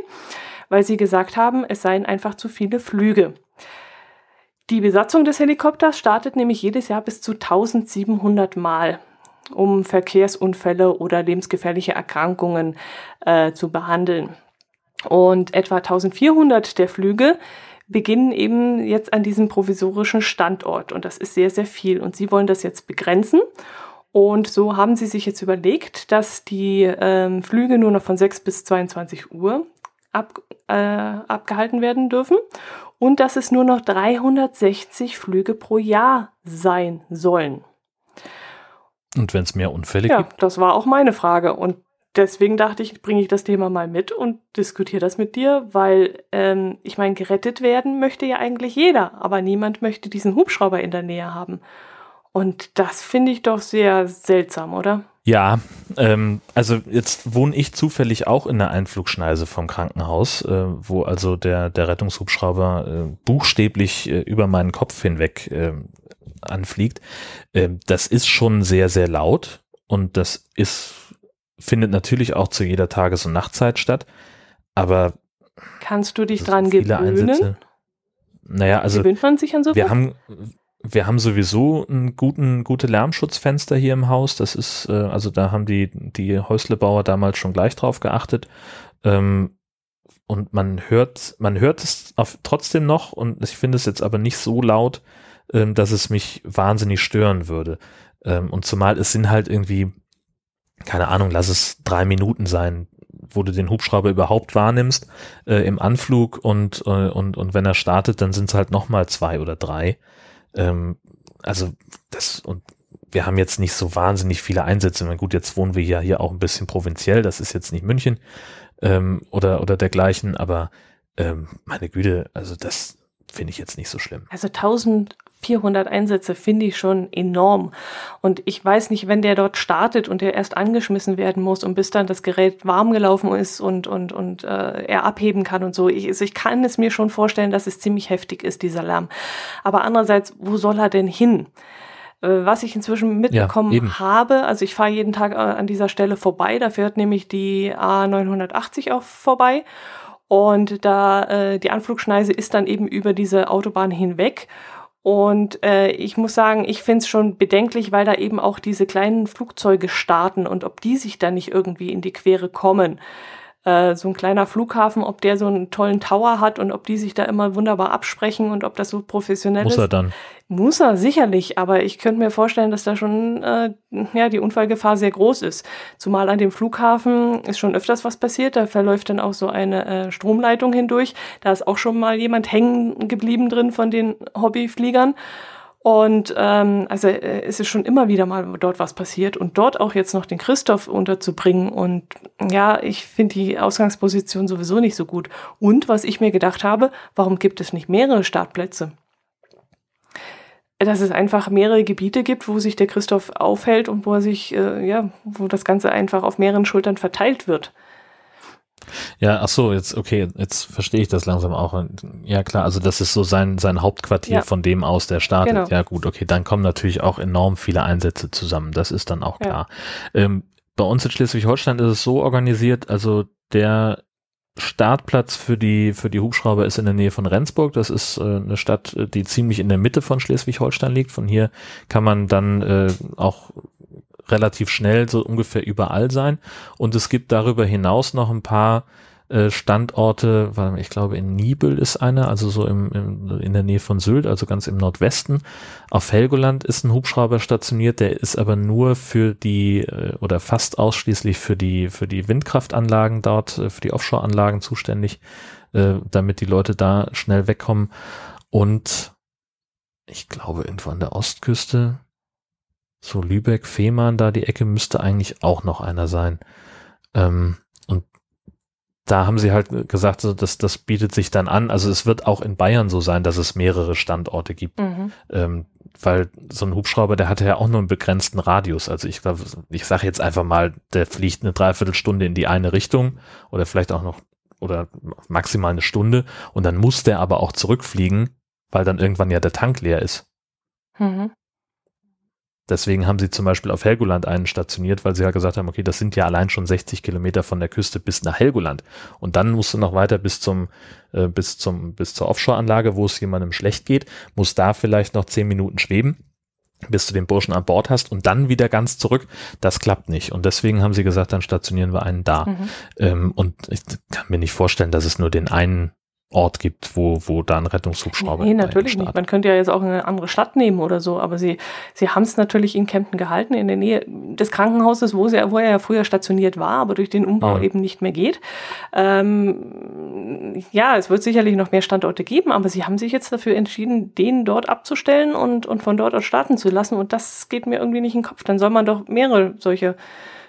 weil sie gesagt haben, es seien einfach zu viele Flüge. Die Besatzung des Helikopters startet nämlich jedes Jahr bis zu 1700 Mal um Verkehrsunfälle oder lebensgefährliche Erkrankungen äh, zu behandeln. Und etwa 1400 der Flüge beginnen eben jetzt an diesem provisorischen Standort. Und das ist sehr, sehr viel. Und sie wollen das jetzt begrenzen. Und so haben sie sich jetzt überlegt, dass die ähm, Flüge nur noch von 6 bis 22 Uhr ab, äh, abgehalten werden dürfen und dass es nur noch 360 Flüge pro Jahr sein sollen. Und wenn es mehr Unfälle ja, gibt? Ja, das war auch meine Frage. Und deswegen dachte ich, bringe ich das Thema mal mit und diskutiere das mit dir, weil ähm, ich meine, gerettet werden möchte ja eigentlich jeder, aber niemand möchte diesen Hubschrauber in der Nähe haben. Und das finde ich doch sehr seltsam, oder? Ja, ähm, also jetzt wohne ich zufällig auch in der Einflugschneise vom Krankenhaus, äh, wo also der, der Rettungshubschrauber äh, buchstäblich äh, über meinen Kopf hinweg äh, anfliegt. Ähm, das ist schon sehr, sehr laut und das ist, findet natürlich auch zu jeder Tages- und Nachtzeit statt. Aber kannst du dich dran gewöhnen? Einsätze. Naja, also gewöhnt man sich an so wir haben wir haben sowieso einen guten gute Lärmschutzfenster hier im Haus. Das ist äh, also da haben die die Häuslebauer damals schon gleich drauf geachtet. Ähm, und man hört man hört es auf, trotzdem noch und ich finde es jetzt aber nicht so laut, ähm, dass es mich wahnsinnig stören würde. Ähm, und zumal es sind halt irgendwie keine Ahnung, lass es drei Minuten sein, wo du den Hubschrauber überhaupt wahrnimmst äh, im Anflug und, äh, und, und wenn er startet, dann sind es halt nochmal zwei oder drei. Ähm, also das und wir haben jetzt nicht so wahnsinnig viele Einsätze. meine, gut, jetzt wohnen wir ja hier auch ein bisschen provinziell, das ist jetzt nicht München ähm, oder, oder dergleichen, aber ähm, meine Güte, also das finde ich jetzt nicht so schlimm. Also 1000 400 Einsätze finde ich schon enorm. Und ich weiß nicht, wenn der dort startet und der erst angeschmissen werden muss und bis dann das Gerät warm gelaufen ist und, und, und äh, er abheben kann und so. Ich, also ich kann es mir schon vorstellen, dass es ziemlich heftig ist, dieser Lärm. Aber andererseits, wo soll er denn hin? Äh, was ich inzwischen mitbekommen ja, habe, also ich fahre jeden Tag äh, an dieser Stelle vorbei, da fährt nämlich die A980 auch vorbei. Und da äh, die Anflugschneise ist dann eben über diese Autobahn hinweg. Und äh, ich muss sagen, ich finde es schon bedenklich, weil da eben auch diese kleinen Flugzeuge starten und ob die sich da nicht irgendwie in die Quere kommen. Äh, so ein kleiner Flughafen, ob der so einen tollen Tower hat und ob die sich da immer wunderbar absprechen und ob das so professionell Muss ist. Muss er dann. Muss er, sicherlich, aber ich könnte mir vorstellen, dass da schon äh, ja, die Unfallgefahr sehr groß ist. Zumal an dem Flughafen ist schon öfters was passiert, da verläuft dann auch so eine äh, Stromleitung hindurch. Da ist auch schon mal jemand hängen geblieben drin von den Hobbyfliegern. Und ähm, also äh, es ist schon immer wieder mal dort was passiert und dort auch jetzt noch den Christoph unterzubringen und ja, ich finde die Ausgangsposition sowieso nicht so gut. Und was ich mir gedacht habe, warum gibt es nicht mehrere Startplätze? Dass es einfach mehrere Gebiete gibt, wo sich der Christoph aufhält und wo er sich, äh, ja, wo das Ganze einfach auf mehreren Schultern verteilt wird. Ja, ach so, jetzt, okay, jetzt verstehe ich das langsam auch. Ja, klar, also das ist so sein, sein Hauptquartier, ja. von dem aus der startet. Genau. Ja, gut, okay, dann kommen natürlich auch enorm viele Einsätze zusammen. Das ist dann auch klar. Ja. Ähm, bei uns in Schleswig-Holstein ist es so organisiert, also der Startplatz für die, für die Hubschrauber ist in der Nähe von Rendsburg. Das ist äh, eine Stadt, die ziemlich in der Mitte von Schleswig-Holstein liegt. Von hier kann man dann äh, auch relativ schnell so ungefähr überall sein. Und es gibt darüber hinaus noch ein paar äh, Standorte, weil ich glaube in Nibel ist einer, also so im, im, in der Nähe von Sylt, also ganz im Nordwesten. Auf Helgoland ist ein Hubschrauber stationiert, der ist aber nur für die äh, oder fast ausschließlich für die für die Windkraftanlagen dort, äh, für die Offshore-Anlagen zuständig, äh, damit die Leute da schnell wegkommen. Und ich glaube irgendwo an der Ostküste, so Lübeck, Fehmarn, da die Ecke müsste eigentlich auch noch einer sein. Ähm, und da haben sie halt gesagt, so, dass das bietet sich dann an. Also es wird auch in Bayern so sein, dass es mehrere Standorte gibt. Mhm. Ähm, weil so ein Hubschrauber, der hatte ja auch nur einen begrenzten Radius. Also ich glaube, ich sage jetzt einfach mal, der fliegt eine Dreiviertelstunde in die eine Richtung oder vielleicht auch noch oder maximal eine Stunde und dann muss der aber auch zurückfliegen, weil dann irgendwann ja der Tank leer ist. Mhm. Deswegen haben sie zum Beispiel auf Helgoland einen stationiert, weil sie ja gesagt haben, okay, das sind ja allein schon 60 Kilometer von der Küste bis nach Helgoland. Und dann musst du noch weiter bis zum, äh, bis zum, bis zur Offshore-Anlage, wo es jemandem schlecht geht, muss da vielleicht noch zehn Minuten schweben bis du den Burschen an Bord hast und dann wieder ganz zurück, das klappt nicht. Und deswegen haben sie gesagt, dann stationieren wir einen da. Mhm. Ähm, und ich kann mir nicht vorstellen, dass es nur den einen Ort gibt, wo, wo da ein Rettungshubschrauber Nee, natürlich nicht. Man könnte ja jetzt auch eine andere Stadt nehmen oder so, aber sie, sie haben es natürlich in Kempten gehalten, in der Nähe des Krankenhauses, wo, sie, wo er ja früher stationiert war, aber durch den Umbau ah. eben nicht mehr geht. Ähm, ja, es wird sicherlich noch mehr Standorte geben, aber sie haben sich jetzt dafür entschieden, den dort abzustellen und, und von dort aus starten zu lassen und das geht mir irgendwie nicht in den Kopf. Dann soll man doch mehrere solche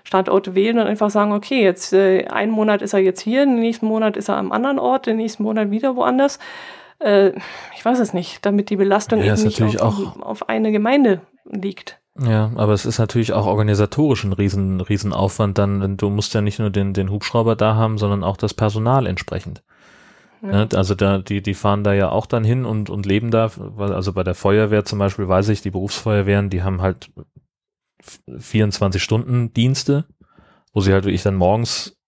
Standorte wählen und einfach sagen, okay, jetzt äh, einen Monat ist er jetzt hier, den nächsten Monat ist er am anderen Ort, den nächsten Monat wieder woanders. Äh, ich weiß es nicht, damit die Belastung ja, eben nicht auf, auf eine Gemeinde liegt. Ja, aber es ist natürlich auch organisatorisch ein riesen, Riesenaufwand dann, du musst ja nicht nur den, den Hubschrauber da haben, sondern auch das Personal entsprechend. Ja. Also da, die, die fahren da ja auch dann hin und, und leben da. Also bei der Feuerwehr zum Beispiel weiß ich, die Berufsfeuerwehren, die haben halt 24 Stunden Dienste, wo sie halt wirklich dann morgens,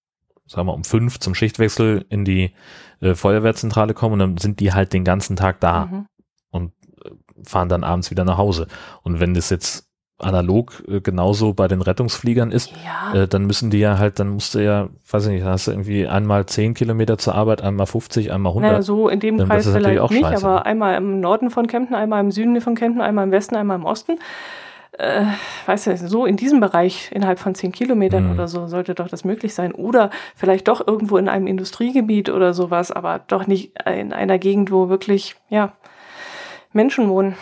sagen wir um fünf zum Schichtwechsel in die äh, Feuerwehrzentrale kommen und dann sind die halt den ganzen Tag da mhm. und äh, fahren dann abends wieder nach Hause. Und wenn das jetzt analog äh, genauso bei den Rettungsfliegern ist, ja. äh, dann müssen die ja halt, dann musst du ja, weiß ich nicht, hast du irgendwie einmal 10 Kilometer zur Arbeit, einmal 50, einmal 100. Naja, so in dem dann Kreis vielleicht auch nicht, scheiße. aber einmal im Norden von Kempten, einmal im Süden von Kempten, einmal im Westen, einmal im Osten. Äh, weißt du, so in diesem Bereich innerhalb von 10 Kilometern mhm. oder so sollte doch das möglich sein. Oder vielleicht doch irgendwo in einem Industriegebiet oder sowas, aber doch nicht in einer Gegend, wo wirklich, ja, Menschen wohnen.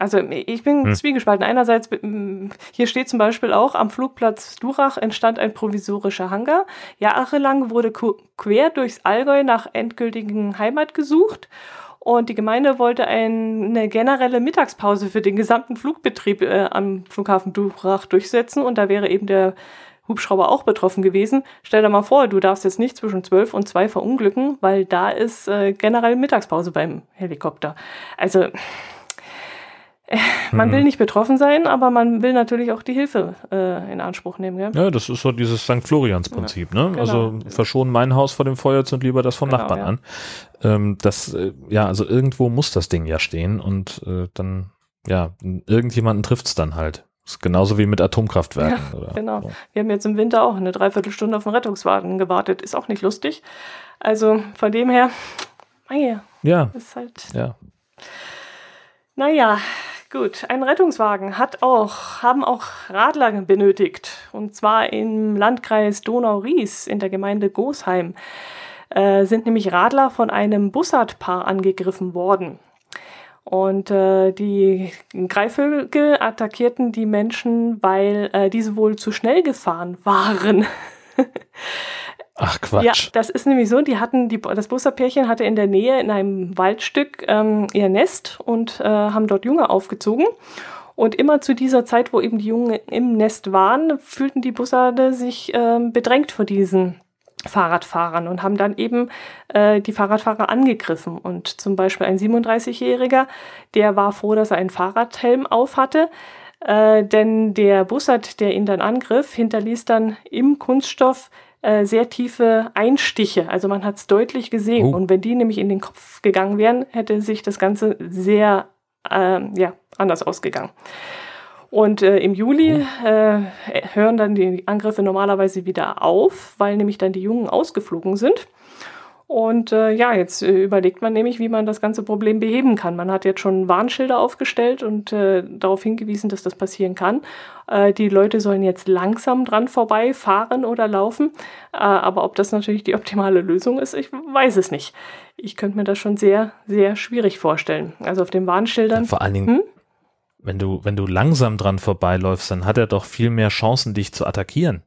Also ich bin hm. zwiegespalten. Einerseits, hier steht zum Beispiel auch, am Flugplatz Durach entstand ein provisorischer Hangar. Jahrelang wurde quer durchs Allgäu nach endgültigen Heimat gesucht. Und die Gemeinde wollte eine generelle Mittagspause für den gesamten Flugbetrieb äh, am Flughafen Durach durchsetzen. Und da wäre eben der Hubschrauber auch betroffen gewesen. Stell dir mal vor, du darfst jetzt nicht zwischen 12 und 2 verunglücken, weil da ist äh, generell Mittagspause beim Helikopter. Also man mhm. will nicht betroffen sein, aber man will natürlich auch die Hilfe äh, in Anspruch nehmen. Gell? Ja, das ist so dieses St. Florians-Prinzip. Ja, ne? Genau. Also verschonen mein Haus vor dem Feuer und lieber das vom genau, Nachbarn ja. an. Ähm, das, äh, ja, also irgendwo muss das Ding ja stehen und äh, dann, ja, irgendjemanden trifft's dann halt. ist genauso wie mit Atomkraftwerken. Ja, oder, genau. So. Wir haben jetzt im Winter auch eine Dreiviertelstunde auf den Rettungswagen gewartet. Ist auch nicht lustig. Also von dem her, naja, ja, ist halt. Ja. Naja, Gut, ein Rettungswagen hat auch, haben auch Radler benötigt. Und zwar im Landkreis Donau-Ries in der Gemeinde Gosheim äh, sind nämlich Radler von einem Bussardpaar angegriffen worden. Und äh, die Greifvögel attackierten die Menschen, weil äh, diese wohl zu schnell gefahren waren. Ach Quatsch. Ja, das ist nämlich so. Die hatten, die, das Busserpärchen hatte in der Nähe in einem Waldstück ähm, ihr Nest und äh, haben dort Junge aufgezogen. Und immer zu dieser Zeit, wo eben die Jungen im Nest waren, fühlten die Bussarde sich ähm, bedrängt vor diesen Fahrradfahrern und haben dann eben äh, die Fahrradfahrer angegriffen. Und zum Beispiel ein 37-Jähriger, der war froh, dass er einen Fahrradhelm auf hatte. Äh, denn der Bussard, der ihn dann angriff, hinterließ dann im Kunststoff äh, sehr tiefe Einstiche. Also man hat es deutlich gesehen. Oh. Und wenn die nämlich in den Kopf gegangen wären, hätte sich das Ganze sehr äh, ja, anders ausgegangen. Und äh, im Juli oh. äh, hören dann die Angriffe normalerweise wieder auf, weil nämlich dann die Jungen ausgeflogen sind. Und äh, ja, jetzt äh, überlegt man nämlich, wie man das ganze Problem beheben kann. Man hat jetzt schon Warnschilder aufgestellt und äh, darauf hingewiesen, dass das passieren kann. Äh, die Leute sollen jetzt langsam dran vorbei fahren oder laufen. Äh, aber ob das natürlich die optimale Lösung ist, ich weiß es nicht. Ich könnte mir das schon sehr, sehr schwierig vorstellen. Also auf den Warnschildern. Vor allen Dingen. Hm? Wenn du, wenn du langsam dran vorbeiläufst, dann hat er doch viel mehr Chancen, dich zu attackieren.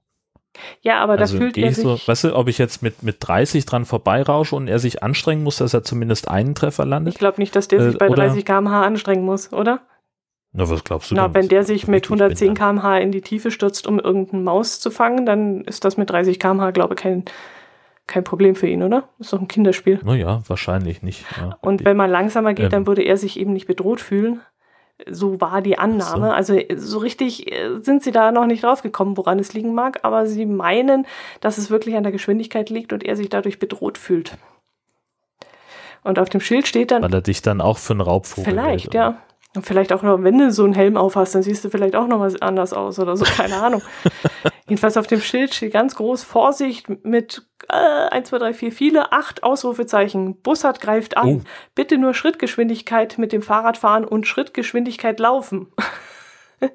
Ja, aber also da fühlt er sich... So, weißt du, ob ich jetzt mit, mit 30 dran vorbeirausche und er sich anstrengen muss, dass er zumindest einen Treffer landet? Ich glaube nicht, dass der äh, sich bei 30 km/h anstrengen muss, oder? Na, was glaubst du Na, denn? wenn der sich mit 110 km/h in die Tiefe stürzt, um irgendeine Maus zu fangen, dann ist das mit 30 km/h, glaube ich, kein, kein Problem für ihn, oder? Ist doch ein Kinderspiel. Naja, wahrscheinlich nicht. Ja. Und wenn man langsamer geht, ähm, dann würde er sich eben nicht bedroht fühlen. So war die Annahme. So. Also so richtig äh, sind sie da noch nicht draufgekommen, woran es liegen mag, aber sie meinen, dass es wirklich an der Geschwindigkeit liegt und er sich dadurch bedroht fühlt. Und auf dem Schild steht dann. Weil er dich dann auch für einen Raubvogel Vielleicht, hält, ja. Und vielleicht auch noch, wenn du so einen Helm aufhast, dann siehst du vielleicht auch noch mal anders aus oder so, keine Ahnung. Jedenfalls auf dem Schild steht ganz groß Vorsicht mit äh, 1, 2, 3, 4, viele, acht Ausrufezeichen. Bussard greift an. Oh. Bitte nur Schrittgeschwindigkeit mit dem Fahrrad fahren und Schrittgeschwindigkeit laufen.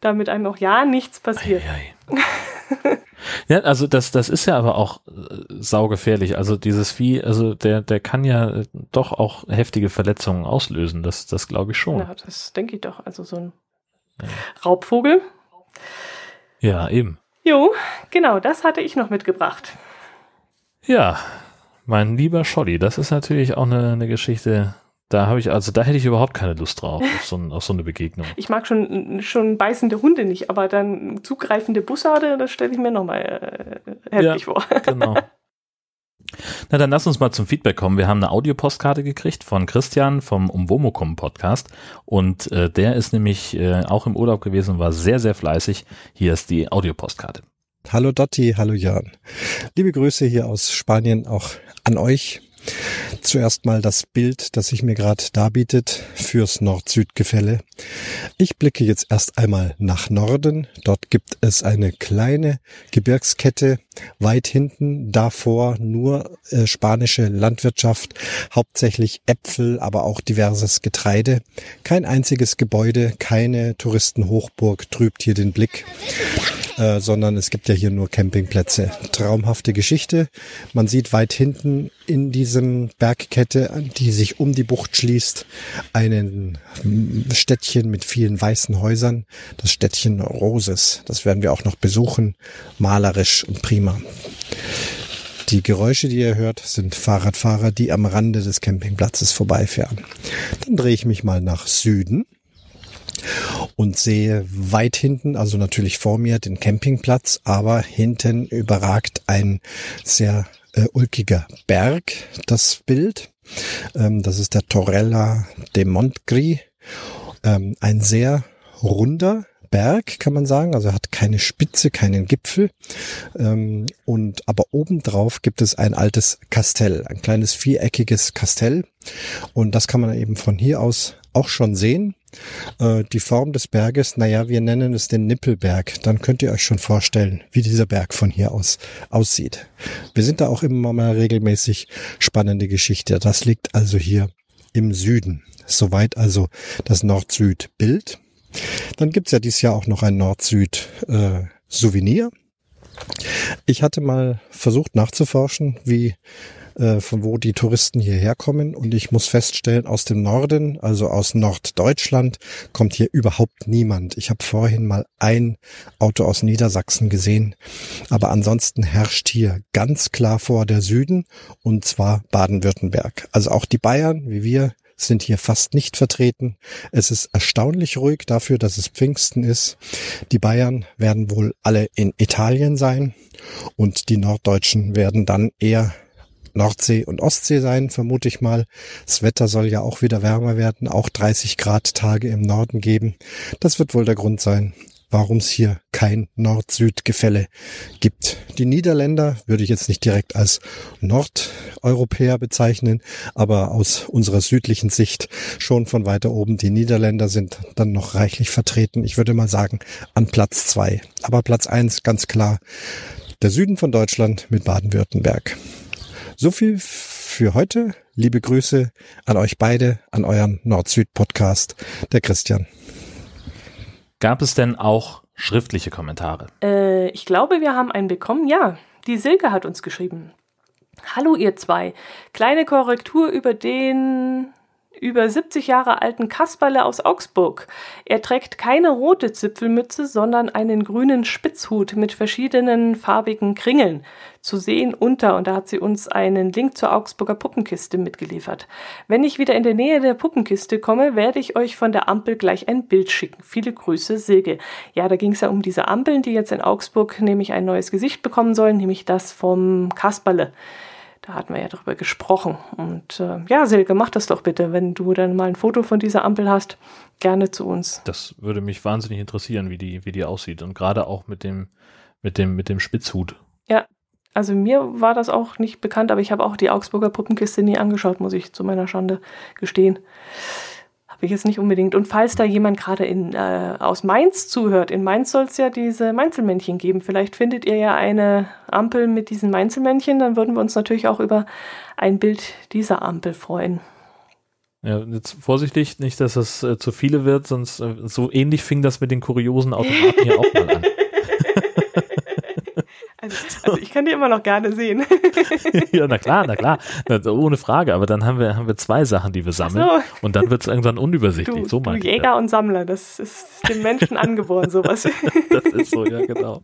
Damit einem auch ja nichts passiert. Ei, ei. ja, also das, das ist ja aber auch äh, saugefährlich. Also dieses Vieh, also der, der kann ja äh, doch auch heftige Verletzungen auslösen. Das, das glaube ich schon. Ja, das denke ich doch. Also so ein ja. Raubvogel ja, eben. Jo, genau, das hatte ich noch mitgebracht. Ja, mein lieber Scholli, das ist natürlich auch eine, eine Geschichte, da habe ich, also da hätte ich überhaupt keine Lust drauf, auf so, auf so, eine Begegnung. Ich mag schon, schon beißende Hunde nicht, aber dann zugreifende Bussarde, das stelle ich mir nochmal äh, heftig ja, vor. Genau. Na, dann lass uns mal zum Feedback kommen. Wir haben eine Audiopostkarte gekriegt von Christian vom Umwomukum Podcast und äh, der ist nämlich äh, auch im Urlaub gewesen und war sehr, sehr fleißig. Hier ist die Audiopostkarte. Hallo Dotti, hallo Jan. Liebe Grüße hier aus Spanien auch an euch. Zuerst mal das Bild, das sich mir gerade darbietet fürs Nord-Süd-Gefälle. Ich blicke jetzt erst einmal nach Norden. Dort gibt es eine kleine Gebirgskette weit hinten. Davor nur äh, spanische Landwirtschaft, hauptsächlich Äpfel, aber auch diverses Getreide. Kein einziges Gebäude, keine Touristenhochburg trübt hier den Blick. Äh, sondern es gibt ja hier nur Campingplätze. Traumhafte Geschichte. Man sieht weit hinten in diesem Bergkette, die sich um die Bucht schließt, ein Städtchen mit vielen weißen Häusern, das Städtchen Roses. Das werden wir auch noch besuchen. Malerisch und prima. Die Geräusche, die ihr hört, sind Fahrradfahrer, die am Rande des Campingplatzes vorbeifahren. Dann drehe ich mich mal nach Süden und sehe weit hinten, also natürlich vor mir, den Campingplatz, aber hinten überragt ein sehr äh, ulkiger Berg, das Bild. Ähm, das ist der Torella de Montgri. Ähm, ein sehr runder Berg, kann man sagen. Also er hat keine Spitze, keinen Gipfel. Ähm, und aber obendrauf gibt es ein altes Kastell, ein kleines viereckiges Kastell. Und das kann man eben von hier aus auch schon sehen. Äh, die Form des Berges, naja, wir nennen es den Nippelberg. Dann könnt ihr euch schon vorstellen, wie dieser Berg von hier aus aussieht. Wir sind da auch immer mal regelmäßig spannende Geschichte. Das liegt also hier im Süden. Soweit also das Nord-Süd-Bild. Dann gibt's ja dieses Jahr auch noch ein Nord-Süd-Souvenir. Äh, ich hatte mal versucht nachzuforschen, wie äh, von wo die Touristen hierher kommen. Und ich muss feststellen, aus dem Norden, also aus Norddeutschland, kommt hier überhaupt niemand. Ich habe vorhin mal ein Auto aus Niedersachsen gesehen. Aber ansonsten herrscht hier ganz klar vor der Süden und zwar Baden-Württemberg. Also auch die Bayern, wie wir, sind hier fast nicht vertreten. Es ist erstaunlich ruhig dafür, dass es Pfingsten ist. Die Bayern werden wohl alle in Italien sein und die Norddeutschen werden dann eher Nordsee und Ostsee sein, vermute ich mal. Das Wetter soll ja auch wieder wärmer werden, auch 30 Grad Tage im Norden geben. Das wird wohl der Grund sein, warum es hier kein Nord-Süd-Gefälle gibt. Die Niederländer würde ich jetzt nicht direkt als Nordeuropäer bezeichnen, aber aus unserer südlichen Sicht schon von weiter oben. Die Niederländer sind dann noch reichlich vertreten. Ich würde mal sagen an Platz zwei. Aber Platz eins ganz klar der Süden von Deutschland mit Baden-Württemberg. So viel für heute. Liebe Grüße an euch beide, an euren Nord-Süd-Podcast, der Christian. Gab es denn auch schriftliche Kommentare? Äh, ich glaube, wir haben einen bekommen. Ja, die Silke hat uns geschrieben. Hallo ihr zwei. Kleine Korrektur über den über 70 Jahre alten Kasperle aus Augsburg. Er trägt keine rote Zipfelmütze, sondern einen grünen Spitzhut mit verschiedenen farbigen Kringeln. Zu sehen unter, und da hat sie uns einen Link zur Augsburger Puppenkiste mitgeliefert. Wenn ich wieder in der Nähe der Puppenkiste komme, werde ich euch von der Ampel gleich ein Bild schicken. Viele Grüße, Silke. Ja, da ging es ja um diese Ampeln, die jetzt in Augsburg nämlich ein neues Gesicht bekommen sollen, nämlich das vom Kasperle. Da hatten wir ja drüber gesprochen. Und äh, ja, Silke, mach das doch bitte, wenn du dann mal ein Foto von dieser Ampel hast, gerne zu uns. Das würde mich wahnsinnig interessieren, wie die, wie die aussieht. Und gerade auch mit dem, mit dem, mit dem Spitzhut. Ja, also mir war das auch nicht bekannt, aber ich habe auch die Augsburger Puppenkiste nie angeschaut, muss ich zu meiner Schande gestehen. Habe ich jetzt nicht unbedingt. Und falls da jemand gerade in, äh, aus Mainz zuhört, in Mainz soll es ja diese Mainzelmännchen geben. Vielleicht findet ihr ja eine Ampel mit diesen Mainzelmännchen, dann würden wir uns natürlich auch über ein Bild dieser Ampel freuen. Ja, jetzt vorsichtig, nicht, dass es äh, zu viele wird, sonst äh, so ähnlich fing das mit den kuriosen Automaten hier auch mal an. Also, also, ich kann die immer noch gerne sehen. ja, na klar, na klar. Na, ohne Frage. Aber dann haben wir, haben wir zwei Sachen, die wir sammeln. So. Und dann wird es irgendwann unübersichtlich. Du, so du Jäger ja. und Sammler, das ist dem Menschen angeboren, sowas. das ist so, ja, genau.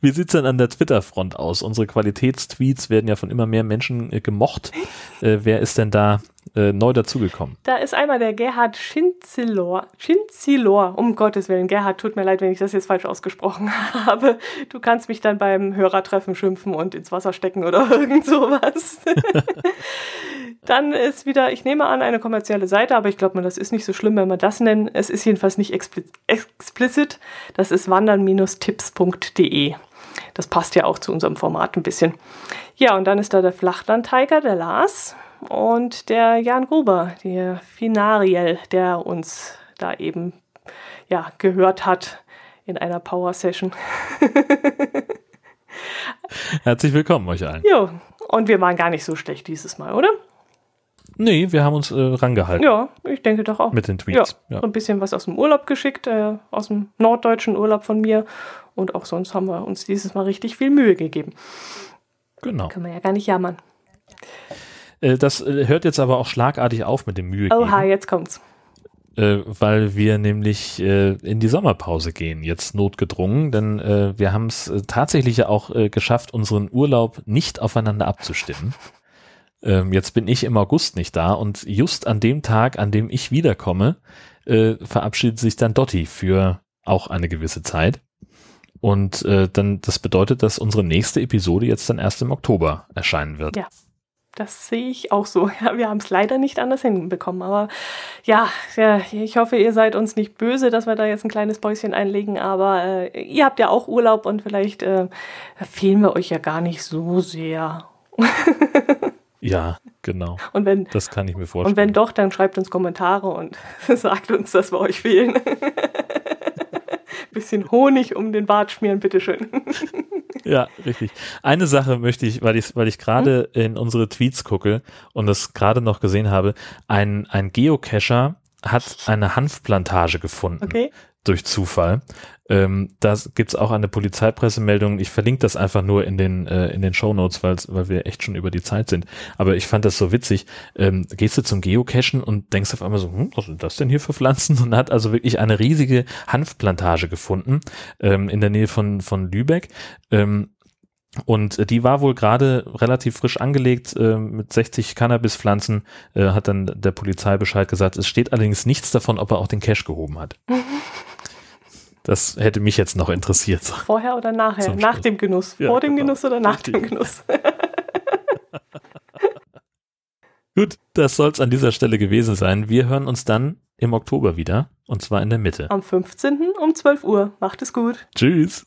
Wie sieht's denn an der Twitter-Front aus? Unsere Qualitätstweets werden ja von immer mehr Menschen äh, gemocht. Äh, wer ist denn da äh, neu dazugekommen? Da ist einmal der Gerhard Schinzilor. Schinzilor, um Gottes Willen. Gerhard, tut mir leid, wenn ich das jetzt falsch ausgesprochen habe. Du kannst mich dann beim Hörertreffen schimpfen und ins Wasser stecken oder irgend sowas. dann ist wieder, ich nehme an, eine kommerzielle Seite, aber ich glaube mal, das ist nicht so schlimm, wenn wir das nennen. Es ist jedenfalls nicht explicit. Das ist wandern-tipps.de. Das passt ja auch zu unserem Format ein bisschen. Ja, und dann ist da der Flachlandtiger, der Lars und der Jan Gruber, der Finariel, der uns da eben ja, gehört hat in einer Power Session. Herzlich willkommen euch allen. Jo, und wir waren gar nicht so schlecht dieses Mal, oder? Nee, wir haben uns äh, rangehalten. Ja, ich denke doch auch. Mit den Tweets. Ja, ja. So ein bisschen was aus dem Urlaub geschickt, äh, aus dem norddeutschen Urlaub von mir. Und auch sonst haben wir uns dieses Mal richtig viel Mühe gegeben. Genau. Kann man ja gar nicht jammern. Äh, das äh, hört jetzt aber auch schlagartig auf mit dem Mühe geben. Oha, jetzt kommt's. Äh, weil wir nämlich in die Sommerpause gehen, jetzt notgedrungen, denn wir haben es tatsächlich ja auch geschafft, unseren Urlaub nicht aufeinander abzustimmen. Ähm, jetzt bin ich im August nicht da und just an dem Tag, an dem ich wiederkomme, verabschiedet sich dann Dotti für auch eine gewisse Zeit. Und äh, dann, das bedeutet, dass unsere nächste Episode jetzt dann erst im Oktober erscheinen wird. Ja, das sehe ich auch so. Ja, wir haben es leider nicht anders hinbekommen. Aber ja, ja, ich hoffe, ihr seid uns nicht böse, dass wir da jetzt ein kleines Päuschen einlegen. Aber äh, ihr habt ja auch Urlaub und vielleicht äh, fehlen wir euch ja gar nicht so sehr. ja, genau. Und wenn, das kann ich mir vorstellen. Und wenn doch, dann schreibt uns Kommentare und sagt uns, dass wir euch fehlen bisschen Honig um den Bart schmieren, bitteschön. Ja, richtig. Eine Sache möchte ich, weil ich, weil ich gerade hm? in unsere Tweets gucke und das gerade noch gesehen habe, ein, ein Geocacher hat eine Hanfplantage gefunden. Okay durch Zufall. Ähm, da gibt's auch eine Polizeipressemeldung. Ich verlinke das einfach nur in den, äh, in den Show Notes, weil wir echt schon über die Zeit sind. Aber ich fand das so witzig. Ähm, gehst du zum Geocachen und denkst auf einmal so, hm, was sind das denn hier für Pflanzen? Und hat also wirklich eine riesige Hanfplantage gefunden ähm, in der Nähe von, von Lübeck. Ähm, und die war wohl gerade relativ frisch angelegt äh, mit 60 Cannabispflanzen, äh, hat dann der Polizei Bescheid gesagt. Es steht allerdings nichts davon, ob er auch den Cash gehoben hat. Das hätte mich jetzt noch interessiert. Vorher oder nachher? Nach dem Genuss. Ja, Vor dem genau. Genuss oder nach Richtig. dem Genuss? Gut, das soll es an dieser Stelle gewesen sein. Wir hören uns dann im Oktober wieder und zwar in der Mitte. Am 15. um 12 Uhr. Macht es gut. Tschüss.